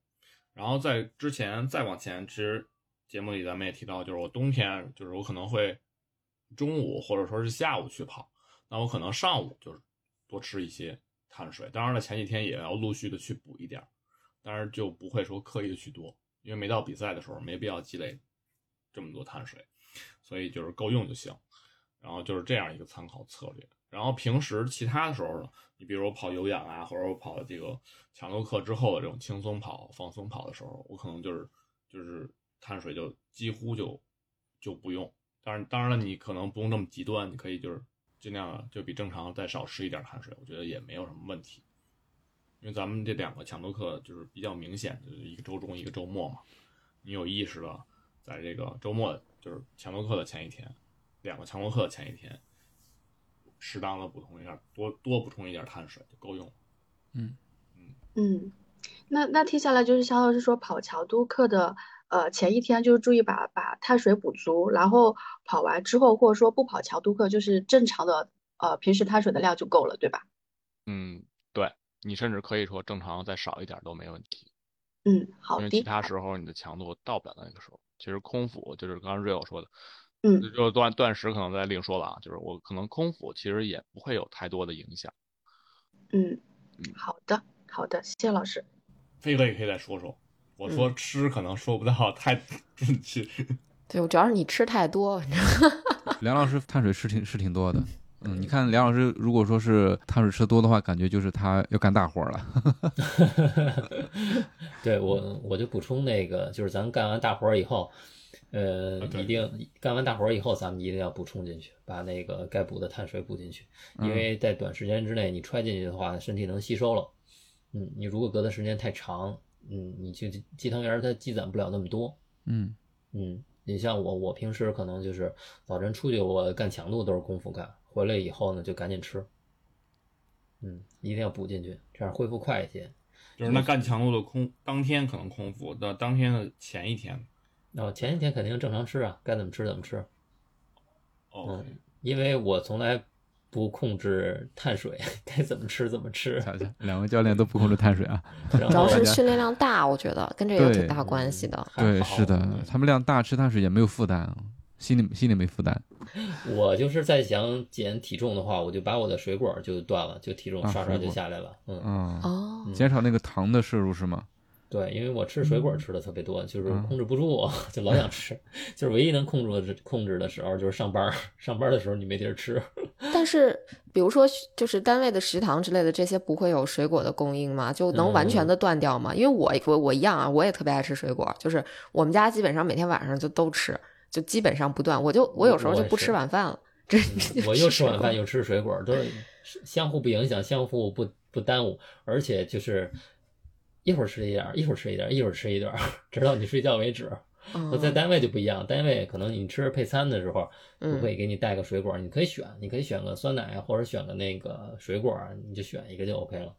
然后在之前再往前，其实节目里咱们也提到，就是我冬天就是我可能会中午或者说是下午去跑，那我可能上午就是多吃一些碳水。当然了，前几天也要陆续的去补一点儿，但是就不会说刻意的去多，因为没到比赛的时候没必要积累这么多碳水，所以就是够用就行。然后就是这样一个参考策略。然后平时其他的时候呢，你比如我跑有氧啊，或者我跑这个强度课之后的这种轻松跑、放松跑的时候，我可能就是就是碳水就几乎就就不用。当然，当然了，你可能不用这么极端，你可以就是尽量就比正常再少吃一点碳水，我觉得也没有什么问题。因为咱们这两个强度课就是比较明显的一个周中一个周末嘛，你有意识的在这个周末就是强度课的前一天，两个强度课的前一天，适当的补充一下，多多补充一点碳水就够用了。嗯嗯，那那听下来就是肖老师说跑强度课的，呃，前一天就是注意把把碳水补足，然后跑完之后或者说不跑强度课，就是正常的呃平时碳水的量就够了，对吧？嗯，对你甚至可以说正常再少一点都没问题，嗯，好因为其，他时候你的强度到不了那个时候。其实空腹就是刚刚 Real 说的，嗯就断断食可能再另说了啊，就是我可能空腹其实也不会有太多的影响。嗯，好的，好的，谢谢老师。飞哥也可以再说说，我说吃可能说不到太准确。对，我主要是你吃太多，梁老师碳水是挺是挺多的。嗯，你看梁老师如果说是碳水吃多的话，感觉就是他要干大活了。对我，我就补充那个，就是咱干完大活以后，呃，一定干完大活以后，咱们一定要补充进去，把那个该补的碳水补进去，因为在短时间之内你揣进去的话，身体能吸收了。嗯，你如果隔的时间太长，嗯，你就鸡汤圆儿它积攒不了那么多。嗯嗯，你像我，我平时可能就是早晨出去我干强度都是空腹干，回来以后呢就赶紧吃。嗯，一定要补进去，这样恢复快一些。就是那干强度的空，当天可能空腹，那当天的前一天然后前一天肯定正常吃啊，该怎么吃怎么吃。嗯，因为我从来不控制碳水，该怎么吃怎么吃。两位教练都不控制碳水啊。主要是训练量大，我觉得跟这个有挺大关系的。对，是的，他们量大，吃碳水也没有负担，心里心里没负担。我就是在想减体重的话，我就把我的水果就断了，就体重啊刷刷就下来了。嗯，嗯，哦，减少那个糖的摄入是吗？对，因为我吃水果吃的特别多，就是嗯控制不住，就老想吃。就是唯一能控制的控制的时候，就是上班儿。上班的时候你没地儿吃。但是比如说就是单位的食堂之类的这些不会有水果的供应吗？就能完全的断掉吗？因为我我我一样啊，我也特别爱吃水果，就是我们家基本上每天晚上就都吃，就基本上不断。我就我有时候就不吃晚饭了，这我又吃晚饭又又吃水果，都是相互不影响，相互不不耽误，而且就是一会儿吃一点儿，一会儿吃一点儿，一会儿吃一点儿，直到你睡觉为止。那在单位就不一样，单位可能你吃配餐的时候，嗯不会给你带个水果，你可以选，你可以选个酸奶啊或者选个那个水果，你就选一个就 OK 了。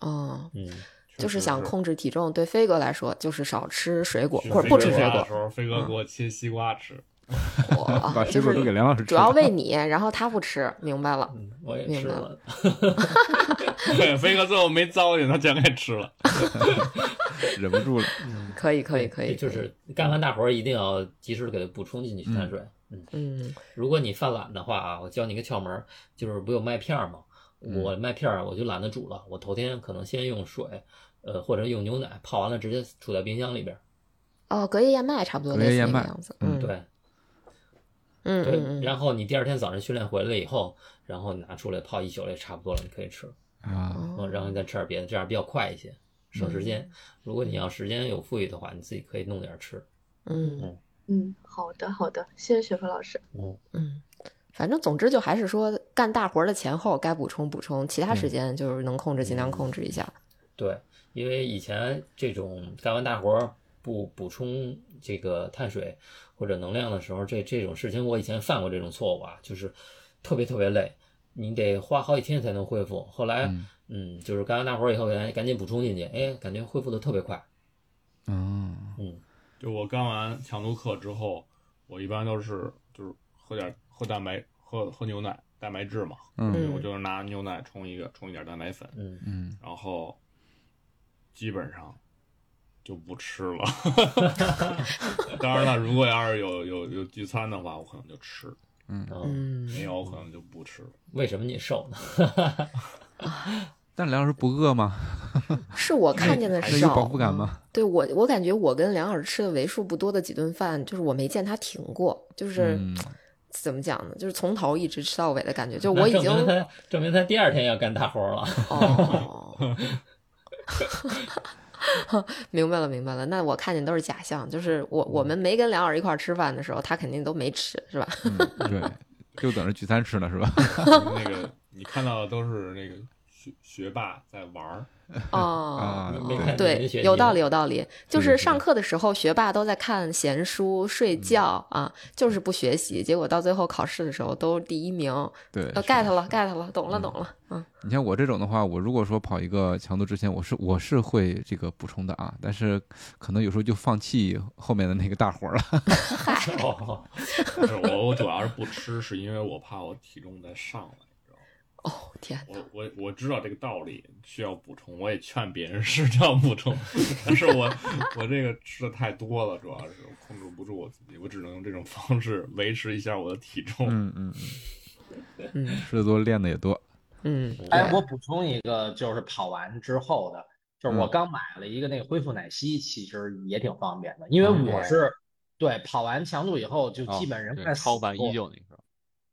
哦，嗯，就是想控制体重，对飞哥来说就是少吃水果或者不吃水果的时候，飞哥给我切西瓜吃。哇把水果都给梁老师吃主要喂你，然后他不吃，明白了。嗯我也吃了。对，飞哥最后没糟践，他全给吃了。忍不住了。可以，可以，可以，就是干完大活儿一定要及时的给它补充进去碳水。嗯，嗯如果你犯懒的话啊，我教你个窍门儿，就是不有麦片儿吗？我麦片儿我就懒得煮了，我头天可能先用水，呃，或者用牛奶泡完了直接储在冰箱里边儿。哦，隔夜燕麦差不多类似隔夜燕麦那个样子。嗯对，嗯嗯嗯，然后你第二天早上训练回来以后，然后你拿出来泡一宿也差不多了，你可以吃。啊，嗯，然后你再吃点别的，这样比较快一些，省时间。如果你要时间有富裕的话，你自己可以弄点吃。嗯嗯，好的好的，谢谢雪峰老师。嗯，嗯，反正总之就还是说干大活的前后该补充补充，其他时嗯间就是能控制尽量控制一下。对，因为以前这种干完大活不补充这个碳水或者能量的时候，这这种事情我以前犯过这种错误啊，就是特别特别累，你得花好几天才能恢复。后来，嗯嗯，就是干完大活儿以后，赶赶紧补充进去，哎，感觉恢复的特别快。嗯，嗯，就我干完强度课之后，我一般都是就是喝点喝蛋白，喝喝牛奶，蛋白质嘛。嗯我就是拿牛奶冲一个冲一点蛋白粉，嗯嗯，然后基本上就不吃了。当然了，如果要是有有有聚餐的话，我可能就吃；嗯，嗯，没有，我可能就不吃了。为什么你瘦呢？但梁老师不饿吗？是我看见的那有饱少腹感吗？对我，我感觉我跟梁老师吃的为数不多的几顿饭，就是我没见他停过，就是、嗯怎么讲呢？就是从头一直吃到尾的感觉。就我已经证明他证明他第二天要干大活了。哦，明白了，明白了。那我看见都是假象，就是我我们没跟梁老师一块儿吃饭的时候，他肯定都没吃，是吧？嗯，对，就等着聚餐吃呢，是吧？那个你看到的都是那个学学霸在玩儿，哦，啊对有道理，有道理。就是上课的时候，学霸都在看闲书、睡觉啊，就是不学习，结果到最后考试的时候都第一名。对，呃，get 了，get 了，懂了，懂了。嗯，你像我这种的话，我如果说跑一个强度之前，我是我是会这个补充的啊，但是可能有时候就放弃后面的那个大活儿了。哦，不是我我主要是不吃，是因为我怕我体重再上来？哦，天，我我我知道这个道理需要补充，我也劝别人是这样补充，但是我我这个吃的太多了，主要是控制不住我自己，我只能用这种方式维持一下我的体重。嗯嗯嗯嗯，吃的多，练的也多。嗯，哎，我补充一个，就是跑完之后的，就是我嗯刚买了一个那个恢复奶昔，其实也挺方便的，因为嗯我是对跑完强度以后就哦基本人对快死超版过一九那个，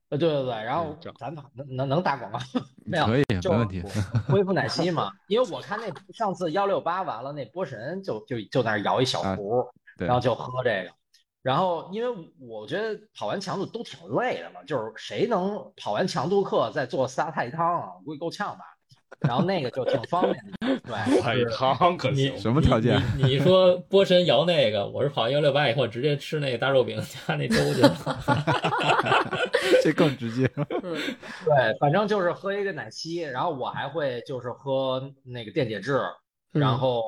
呃，对对对，然后咱们能能能打广告 没有？可以，就没问题。恢复奶昔嘛，因为我看那上次幺六八完了，那波神就就就在那摇一小啊壶，对然后就喝这个。然后因为我觉得跑完强度都挺累的嘛，就是谁能跑完强度课再做仨太汤啊，估计够呛吧。然后那个就挺方便的，对，太汤可什么条件？你你说波神摇那个，我是跑幺六八以后直接吃那个大肉饼加那粥去了。这更直接。对，反正就是喝一个奶昔，然后我还会就是喝那个电解质，嗯然后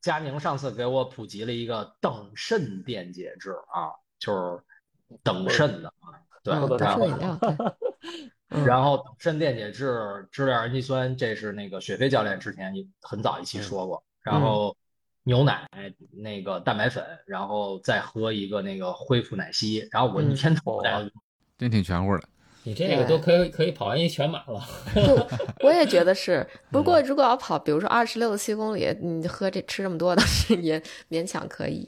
佳宁上次给我普及了一个等渗电解质啊，就是等渗的啊，对，嗯，都然后是饮料。对嗯然后肾电解质、支链氨基酸，这是那个雪飞教练之前也很早一期说过。然后牛奶、那个蛋白粉，然后再喝一个那个恢复奶昔，然后我一嗯天都在真挺全乎的。你这个都可以可以跑完一全马了。对，我也觉得是。不过嗯如果要跑，比如说二十六七公里，你喝这吃这么多，倒 是也勉强可以。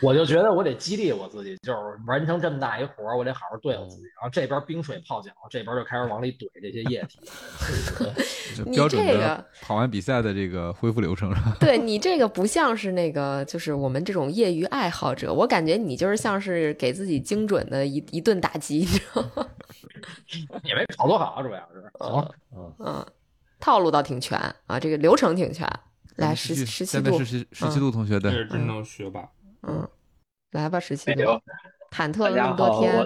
我就觉得我得激励我自己，就是完成这么大一活儿，我得好好对我自己。然后这边冰水泡脚，这边就开始往里怼这些液体。就你标准的这个跑完比赛的这个恢复流程是吧？对你这个不像是那个，就是我们这种业余爱好者，我感觉你就是像是给自己精准的一一顿打击，你知道吗？也没跑多好，主要是。行，嗯，嗯，套路倒挺全啊，这个流程挺全。来，十十七度十十七嗯度同学的，这是真正学霸。嗯，来吧，十七忐忑了那大家好，么多天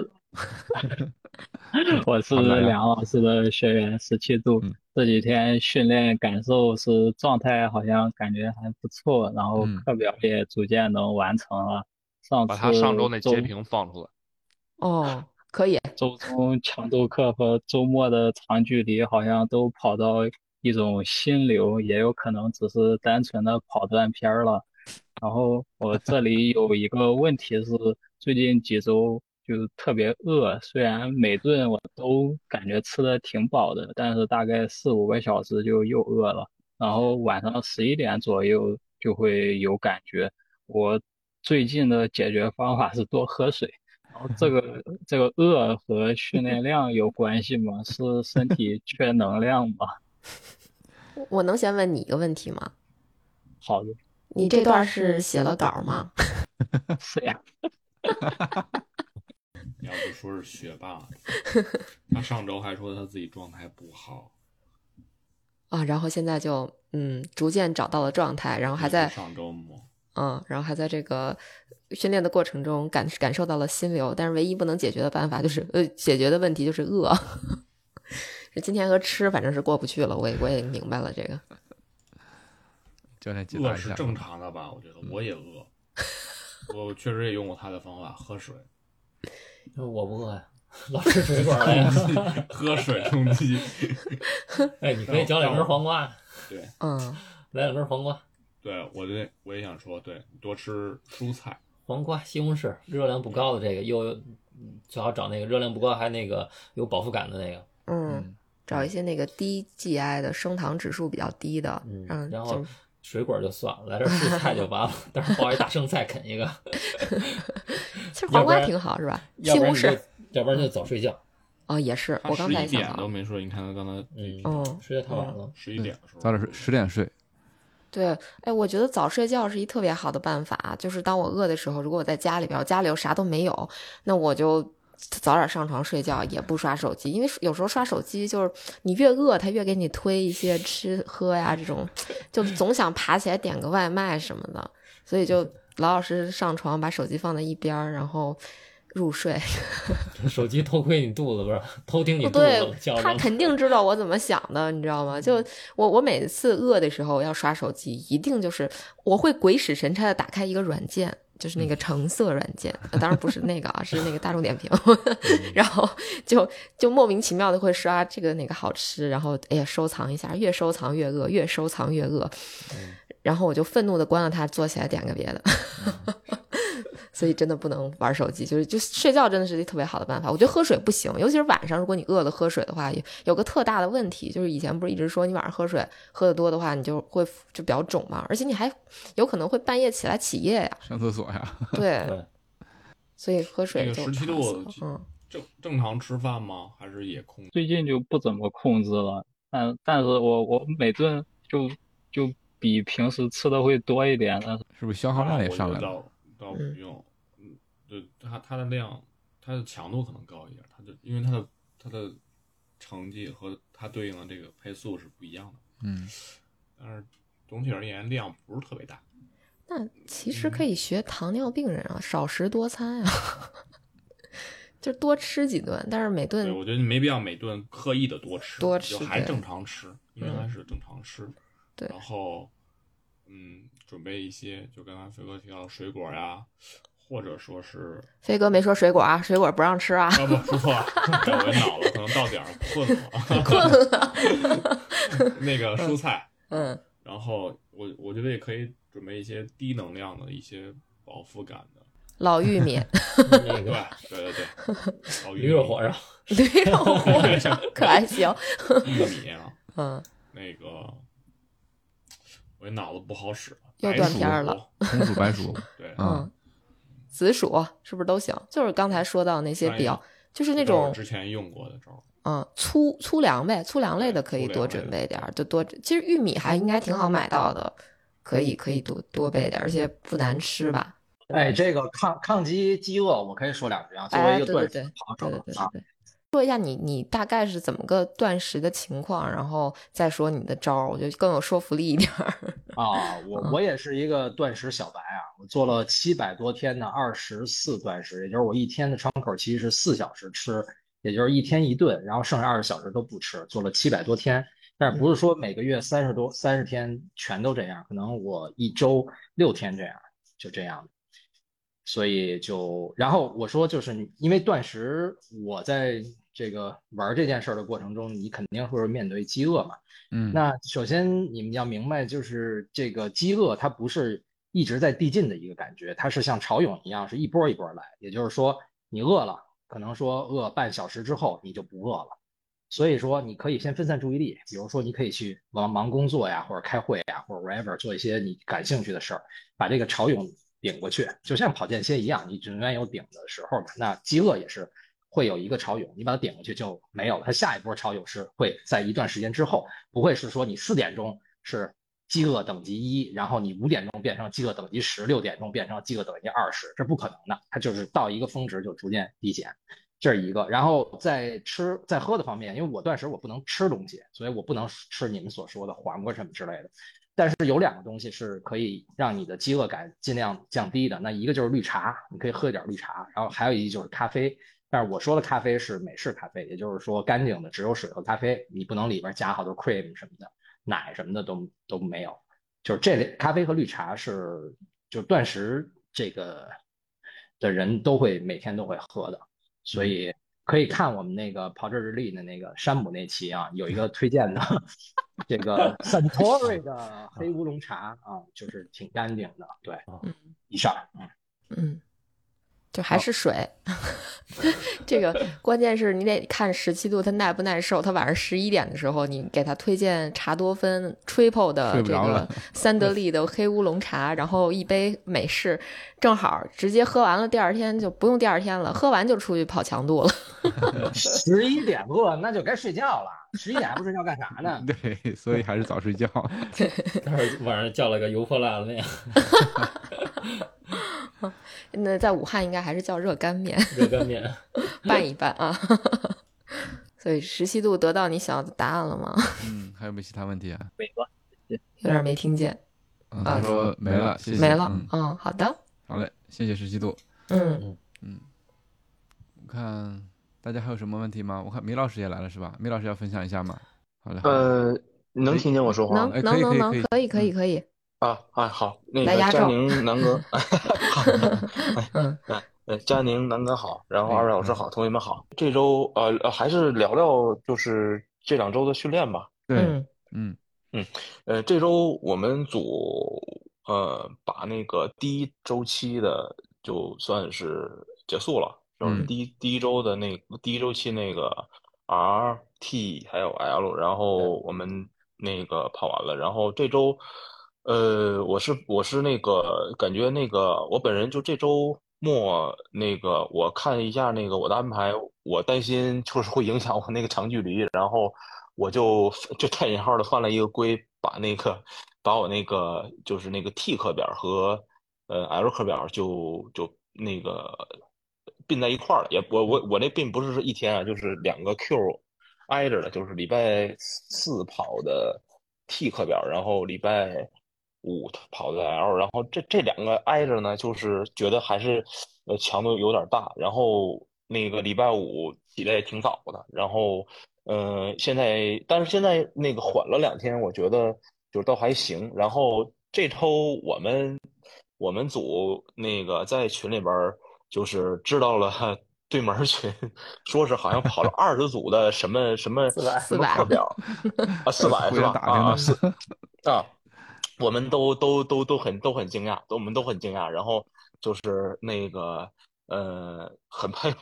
我，我是梁老师的学员十七度嗯。这几天训练感受是状态好像感觉还不错，然后嗯课表也逐渐能完成了。上把他次上周那截屏放出来。哦，可以，周中强度课和周末的长距离好像都跑到一种心流，也有可能只是单纯的跑断片儿了。然后我这里有一个问题是，最近几周就特别饿，虽然每顿我都感觉吃的挺饱的，但是大概四五个小时就又饿了，然后晚上十一点左右就会有感觉。我最近的解决方法是多喝水。然后这个 这个饿和训练量有关系吗？是身体缺能量吗？我能先问你一个问题吗？好的，你这段是写了稿吗？是呀，要不说是学霸，他上周还说他自己状态不好，啊，然后现在就嗯，逐渐找到了状态，然后还在上周末。嗯，然后还在这个训练的过程中感感受到了心流，但是唯一不能解决的办法就是呃，解决的问题就是饿。这 今天和吃反正是过不去了，我也我也明白了这个。教练解答饿是。正常的吧？我觉得我也饿，我确实也用过他的方法，喝水，我不饿呀，老吃水果了呀。喝水充饥。哎，你可以嚼两根黄瓜，对嗯，来两根黄瓜，对，我这我也想说，对，多吃蔬菜。黄瓜、西红柿，热量不高的这个，又嗯最好找那个热量不高还那个有饱腹感的那个。嗯，找一些那个低 GI 的升糖指数比较低的，嗯然后就水果就算了，来点蔬菜就完了。待会儿抱一大生菜啃一个，其实黄瓜挺好是吧？西红柿要不然就，早睡觉。哦也是，我刚才一点都没睡，你看他刚才嗯嗯睡得太晚了。十一点的时候，早点睡，十点睡。对，哎，我觉得早睡觉是一特别好的办法。就是当我饿的时候，如果我在家里边，我家里又啥都没有，那我就早点上床睡觉，也不刷手机。因为有时候刷手机就是你越饿，他越给你推一些吃喝呀这种，就总想爬起来点个外卖什么的，所以就老老实实上床，把手机放在一边儿，然后入睡。手机偷窥你肚子不是？偷听你肚子哦对他肯定知道我怎么想的，你知道吗？就我我每次饿的时候要刷手机，一定就是我会鬼使神差的打开一个软件，就是那个橙色软件，呃当然不是那个啊，是那个大众点评，然后就就莫名其妙的会刷这个哪个好吃，然后哎呀收藏一下，越收藏越饿，越收藏越饿，然后我就愤怒的关了它，坐起来点个别的。所以真的不能玩手机，就是就睡觉真的是一特别好的办法。我觉得喝水不行，尤其是晚上，如果你饿了喝水的话，有有个特大的问题，就是以前不是一直说你晚上喝水喝的多的话，你就会就比较肿嘛，而且你还有可能会半夜起来起夜呀。上厕所呀。对，对所以喝这个水就十七度嗯，正正常吃饭吗？还是也控制？最近就不怎么控制了，但但是我我每顿就就比平时吃的会多一点，但是是不是消耗量也上来了？倒倒不用，嗯，对它它的量，它的强度可能高一点，它就因为它的它的成绩和它对应的这个配速是不一样的，嗯，但是总体而言量不是特别大。那其实可以学糖尿病人啊，少食多餐啊，就多吃几顿，但是每对，顿我觉得你没必要每顿刻意的多吃，多吃就还正常吃，应该是正常吃。对然后，嗯，准备一些，就刚才飞哥提到的水果呀、或者说是飞哥没说水果啊，水果不让吃啊。啊不说错了，我脑了，可能到点儿困了，困了。那个蔬菜，嗯，然后我我觉得也可以准备一些低能量的一些饱腹感的，老玉米，对对对对，老驴肉火烧，驴肉火烧可还行。玉米啊，嗯，那个我这脑子不好使了，又断片儿了红薯、白薯，对，嗯，紫薯是不是都行？就是刚才说到那些比较，就是那种之前用过的招儿。嗯，粗粗粮呗，粗粮类的可以多准备点儿，就多。其实玉米还应该挺好买到的，可以可以多多备点儿，而且不难吃吧？哎，这个抗抗击饥饿，我可以说两句啊，作为哎，一个断对对对食跑对手啊，对对对。说一下你你大概是怎么个断食的情况，然后再说你的招儿，我觉得更有说服力一点儿。啊，我嗯我也是一个断食小白啊，我做了七百多天的二十四断食，也就是我一天的窗口期是四小时吃，也就是一天一顿，然后剩下二十小时都不吃，做了七百多天。但是不是说每个月三十多三十天全都这样，可能我一周六天这样，就这样。所以就，然后我说，就是因为断食，我在这个玩这件事儿的过程中，你肯定会面对饥饿嘛。嗯，那首先你们要明白，就是这个饥饿它不是一直在递进的一个感觉，它是像潮涌一样，是一波一波来。也就是说，你饿了，可能说饿半小时之后你就不饿了。所以说，你可以先分散注意力，比如说你可以去忙忙工作呀，或者开会呀，或者 whatever 做一些你感兴趣的事儿，把这个潮涌顶过去，就像跑间歇一样，你永远有顶的时候嘛。那饥饿也是会有一个潮涌，你把它点过去就没有了。它下一波潮涌是会在一段时间之后，不会是说你四点钟是饥饿等级一，然后你五点钟变成饥饿等级十，六点钟变成饥饿等级二十，这不可能的。它就是到一个峰值就逐渐递减。这是一个，然后在吃在喝的方面，因为我断食我不能吃东西，所以我不能吃你们所说的黄瓜什么之类的。但是有两个东西是可以让你的饥饿感尽量降低的，那一个就是绿茶，你可以喝一点绿茶，然后还有一就是咖啡。但是我说的咖啡是美式咖啡，也就是说干净的，只有水和咖啡，你不能里边加好多 cream 什么的，奶什么的都都没有。就是这类咖啡和绿茶是就断食这个的人都会每天都会喝的。所以可以看我们那个跑者日历的那个山姆那期啊，有一个推荐的 这个 Suntory 的黑乌龙茶啊，就是挺干净的。对，嗯以上，嗯嗯，就还是水。这个关键是你得看十七度它耐不耐受。它晚上十一点的时候，你给他推荐茶多酚 Triple 的这个三得利的黑乌龙茶，然后一杯美式，正好直接喝完了，第二天就不用第二天了，喝完就出去跑强度了。十一点饿那就该睡觉了，十一点还不睡觉干啥呢？对，所以还是早睡觉。待会儿晚上叫了个油泼辣子面，那在武汉应该还是叫热干面，热干面。拌一拌啊。所以十七度得到你想要的答案了吗？嗯，还有没有其他问题啊？没了，有点没听见。嗯，啊他说没了，谢谢。没了嗯，嗯，好的，好嘞，谢谢十七度。嗯，嗯，我看大家还有什么问题吗？我看米老师也来了是吧？米老师要分享一下吗？好嘞，呃，能听见我说话能吗？能能能能，可以可以可以啊啊，好，那个佳宁南哥，嗯哎，呃，佳宁南 哥好，然后二位老师好，同学们好。这周呃呃还是聊聊就是这两周的训练吧。对，嗯嗯呃，这周我们组呃把那个第一周期的就算是结束了，就是嗯。第一第一周的那第一周期那个 R T 还有 L，然后我们那个跑完了，然后这周呃我是我是那个感觉那个我本人就这周末那个我看一下那个我的安排，我担心就是会影响我那个长距离，然后我就就带引号的换了一个规，把那个把我那个就是那个 T 课表和呃 L 课表就就那个并在一块儿了，也我我我那并不是说一天啊，就是两个 Q 挨着的，就是礼拜四跑的 T 课表，然后礼拜五跑的 L，然后这这两个挨着呢，就是觉得还是呃强度有点大，然后那个礼拜五起来也挺早的，然后呃现在但是现在那个缓了两天，我觉得就是都还行，然后这周我们我们组那个在群里边儿就是知道了对门儿群，说是好像跑了 二十组的什么什么400什么课表啊，四百互是吧？啊四啊，我们都都都都很都很惊讶，都我们都很惊讶，然后就是那个呃，很佩服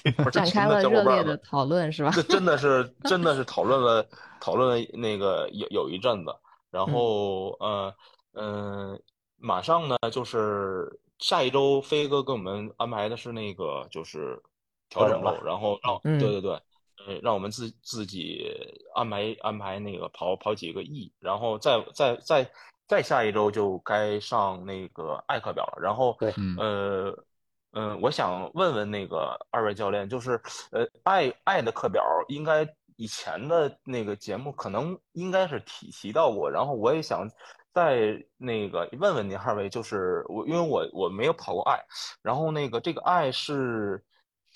对门儿展开群的了热烈的小伙伴儿们。讨论是吧？这真的是 真的是讨论了讨论了那个有有一阵子，然后呃嗯、马上呢就是下一周飞哥给我们安排的是那个就是调整调整周，然后让嗯对对对，呃让我们自自己安排安排那个跑跑几个亿然后再再再再下一周就该上那个艾课表了，然后对嗯呃。嗯，我想问问那个二位教练，就是呃，爱爱的课表应该以前的那个节目可能应该是提提到过，然后我也想再那个问问您二位，就是我因为我我没有跑过爱，然后那个这个爱是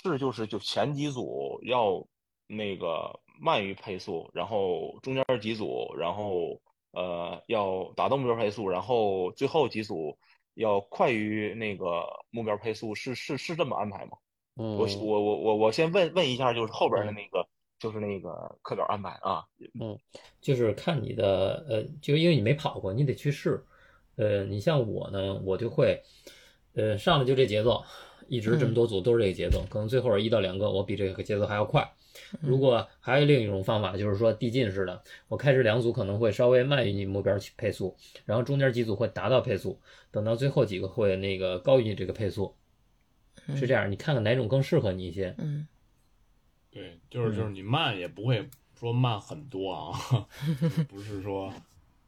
是就是就前几组要那个慢于配速，然后中间几组，然后呃要达到目标配速，然后最后几组要快于那个目标配速，是是是这么安排吗？嗯，我我我我我先问问一下，就是后边的那个就是那个课表安排啊，嗯就是看你的呃，就因为你没跑过，你得去试。呃，你像我呢，我就会，呃，上来就这节奏，一直这么多组都是这个节奏，可能最后一到两个我比这个节奏还要快。如果还有另一种方法，就是说递进式的，我开始两组可能会稍微慢于你目标去配速，然后中间几组会达到配速，等到最后几个会那个高于你这个配速，是这样。你看看哪种更适合你一些。嗯对，就是就是你慢也不会说慢很多啊，不是说，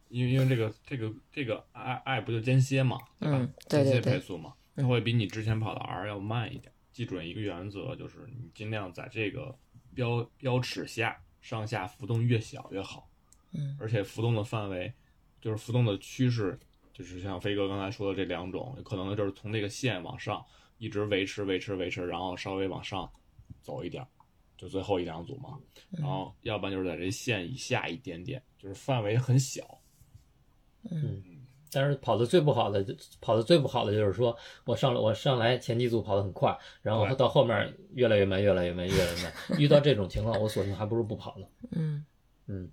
因为因为这个这个这个爱爱不就间歇嘛，对吧？嗯对间歇配速嘛，它会比你之前跑的 R 要慢一点。记准一个原则，就是你尽量在这个标标尺下上下浮动越小越好，嗯而且浮动的范围就是浮动的趋势，就是像飞哥刚才说的这两种，可能就是从这个线往上一直维持维持维持，然后稍微往上走一点儿，就最后一两组嘛。然后要不然就是在这线以下一点点，就是范围很小。嗯但是跑的最不好的，跑的最不好的就是说我上来我上来前几组跑的很快，然后到后面越来越慢，越来越慢，越来越慢。遇到这种情况，我索性还不如不跑了。嗯嗯，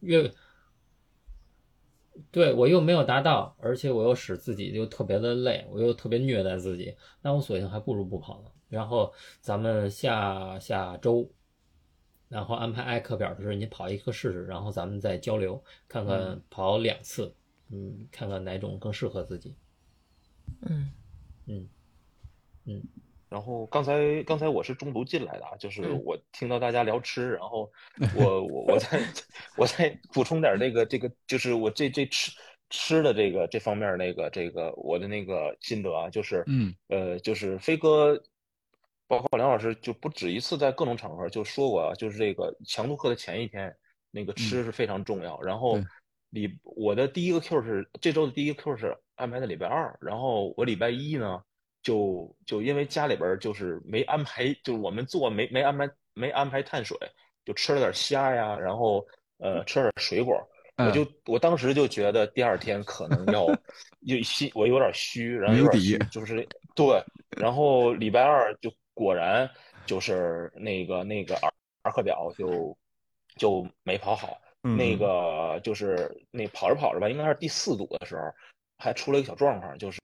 越对我又没有达到，而且我又使自己又特别的累，我又特别虐待自己，那我索性还不如不跑了。然后咱们下下周，然后安排爱课表的时候，你跑一个试试，然后咱们再交流，看看跑两次，嗯，看看哪种更适合自己。嗯。嗯嗯。然后刚才刚才我是中途进来的啊，就是嗯我听到大家聊吃，然后 我我我再我再补充点那个这个，就是我这这吃吃的这个这方面那个这个我的那个心得啊，就是嗯。呃就是飞哥，包括梁老师就不止一次在各种场合就说过啊，就是这个强度课的前一天那个吃是非常重要，然后对。礼我的第一个 Q 是这周的第一个 Q 是安排在礼拜二，然后我礼拜一呢。就就因为家里边儿就是没安排，就是我们做没没安排没安排碳水，就吃了点虾呀，然后呃吃了点水果，我就我当时就觉得第二天可能要 有心我有点虚，然后有点虚，就是对，然后礼拜二就果然就是那个那个 R 课表就就没跑好，嗯那个就是那跑着跑着吧，应该是第四组的时候。还出了一个小状况，就是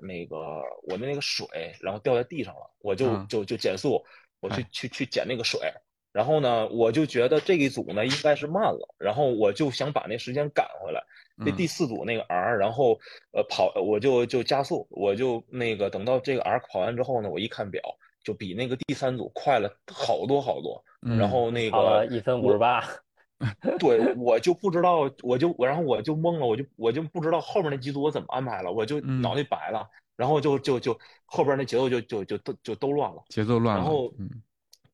那个我的那个水，然后掉在地上了，我就嗯。就就减速，我去哎。去去捡那个水，然后呢，我就觉得这一组呢应该是慢了，然后我就想把那时间赶回来，这嗯。第四组那个 R，然后呃跑我就就加速，我就那个等到这个 R 跑完之后呢，我一看表，就比那个第三组快了好多好多，嗯然后那个一分五十八。对，我就不知道，我就我然后我就懵了，我就我就不知道后面那几组我怎么安排了，我就嗯脑袋白了，然后就就就后边那节奏就就就都就都乱了，节奏乱了，然后嗯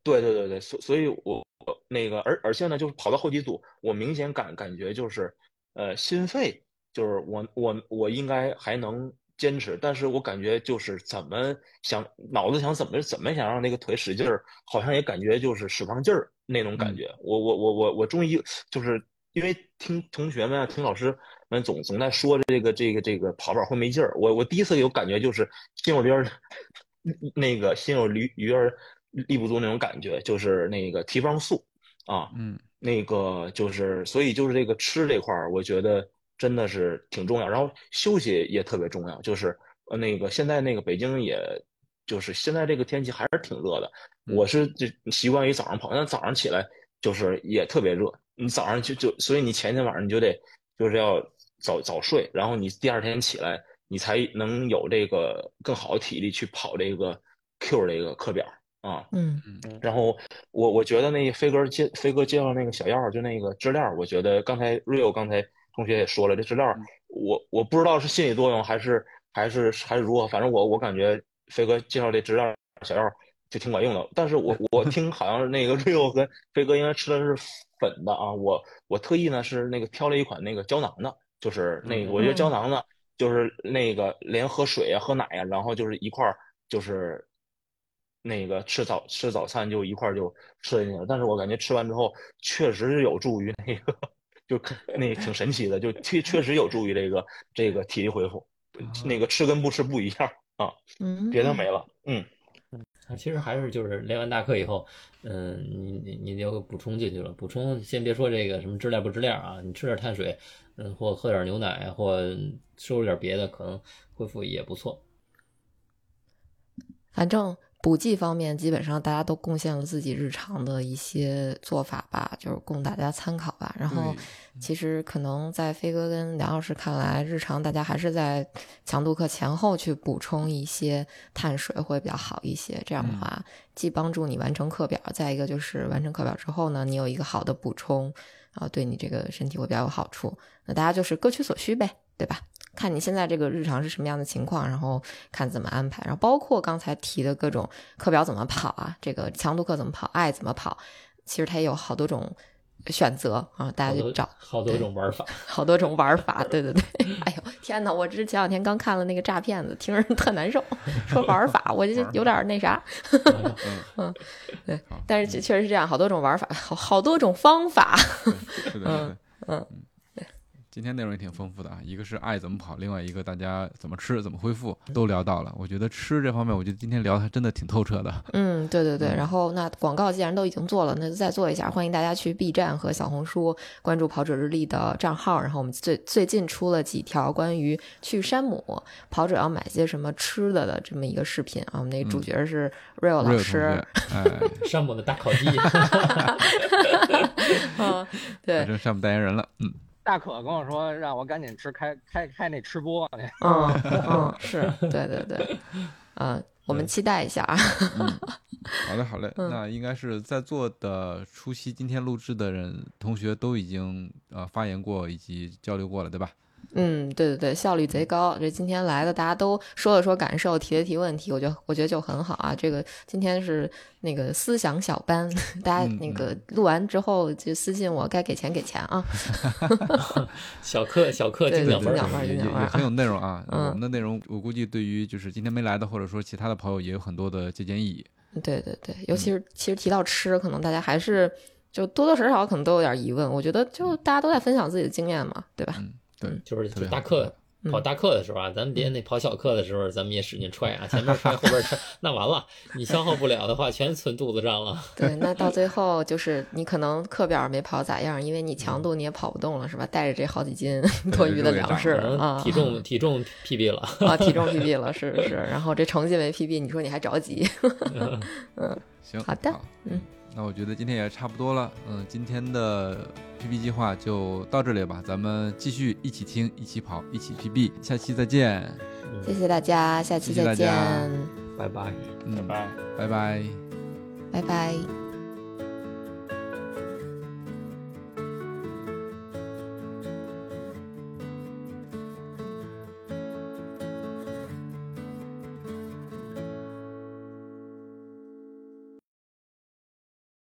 对对对对，所所以我我那个而而且呢，就是跑到后几组，我明显感感觉就是呃心肺就是我我我应该还能坚持，但是我感觉就是怎么想脑子想怎么怎么想让那个腿使劲儿，好像也感觉就是使不上劲儿那种感觉。我我我我我终于就是因为听同学们、听老师们总总在说这个这个这个跑跑会没劲儿。我我第一次有感觉就是心有驴儿，那个心有驴驴儿力不足那种感觉，就是那个提不上速啊。嗯，那个就是所以就是这个吃这块儿，我觉得真的是挺重要。然后休息也特别重要，就是呃那个现在那个北京也。就是现在这个天气还是挺热的，我是就习惯于早上跑，但早上起来就是也特别热。你早上就就，所以你前天晚上你就得就是要早早睡，然后你第二天起来，你才能有这个更好的体力去跑这个 Q 这个课表啊。嗯嗯。然后我我觉得那飞哥介飞哥介绍那个小药，就那个知了，我觉得刚才 Rio 刚才同学也说了，这知了，我我不知道是心理作用还是还是还是如何，反正我我感觉。飞哥介绍这知料小药就挺管用的，但是我我听好像是那个瑞欧跟飞哥应该吃的是粉的啊，我我特意呢是那个挑了一款那个胶囊的，就是那个我觉得胶囊呢就是那个连喝水啊喝奶啊，然后就是一块儿就是那个吃早吃早餐就一块儿就吃进去了，但是我感觉吃完之后确实是有助于那个就那挺神奇的，就确确实有助于这个这个体力恢复，那个吃跟不吃不一样。啊，嗯，别的没了，嗯，其实还是就是练完大课以后，嗯，你你你就补充进去了，补充先别说这个什么质量不质量啊，你吃点碳水，嗯，或喝点牛奶，或摄入点别的，可能恢复也不错。反正。补剂方面，基本上大家都贡献了自己日常的一些做法吧，就是供大家参考吧。然后，其实可能在飞哥跟梁老师看来，日常大家还是在强度课前后去补充一些碳水会比较好一些。这样的话，既帮助你完成课表，再一个就是完成课表之后呢，你有一个好的补充，然后对你这个身体会比较有好处。那大家就是各取所需呗，对吧？看你现在这个日常是什么样的情况，然后看怎么安排，然后包括刚才提的各种课表怎么跑啊，这个强度课怎么跑，爱怎么跑，其实它也有好多种选择啊，大家就找好多种玩法，好多种玩法，对对对，哎呦天哪，我这前两天刚看了那个诈骗子，听着特难受，说玩法，我就有点那啥，嗯，对，但是确实是这样，好多种玩法，好好多种方法，是的，嗯 嗯。今天内容也挺丰富的啊，一个是爱怎么跑，另外一个大家怎么吃、怎么恢复都聊到了。我觉得吃这方面，我觉得今天聊的还真的挺透彻的。嗯，对对对。然后那广告既然都已经做了，那就再做一下。欢迎大家去 B 站和小红书关注跑者日历的账号。然后我们最最近出了几条关于去山姆跑者要买些什么吃的的这么一个视频啊。我们那个主角是 Real 老师，山姆 的大烤鸡。嗯，对，成山姆代言人了。嗯。大可跟我说，让我赶紧吃开开开那吃播去。嗯 嗯，是 对对对，嗯，我们期待一下啊。好嘞好嘞，那应该是在座的出席今天录制的人同学都已经呃发言过以及交流过了，对吧？嗯，对对对，效率贼高。这今天来的大家都说了说感受，提了提问题，我觉得我觉得就很好啊。这个今天是那个思想小班，大家那个录完之后就私信我，该给钱给钱啊。小课小课金奖分，金奖分，很有内容啊。我们的内容我估计对于就是今天没来的或者说其他的朋友也有很多的借鉴意义。对对对，尤其是其实提到吃，可能大家还是就多多少少可能都有点疑问。我觉得就大家都在分享自己的经验嘛，对吧？对，就是就大课跑大课的时候啊，咱们别那跑小课的时候，咱们也使劲踹啊，前面踹后边踹，那完了，你消耗不了的话，全存肚子上了。对，那到最后就是你可能课表没跑咋样，因为你强度你也跑不动了，是吧？带着这好几斤 多余的粮食啊，体重体重 PB 了啊，体重 PB 了，是是，然后这成绩没 PB，你说你还着急？嗯，行，好的，嗯。那我觉得今天也差不多了，嗯，今天的 PB 计划就到这里吧，咱们继续一起听，一起跑，一起 PB，下期再见，谢谢大家，下期再见，拜拜，嗯，拜拜，拜拜，拜拜。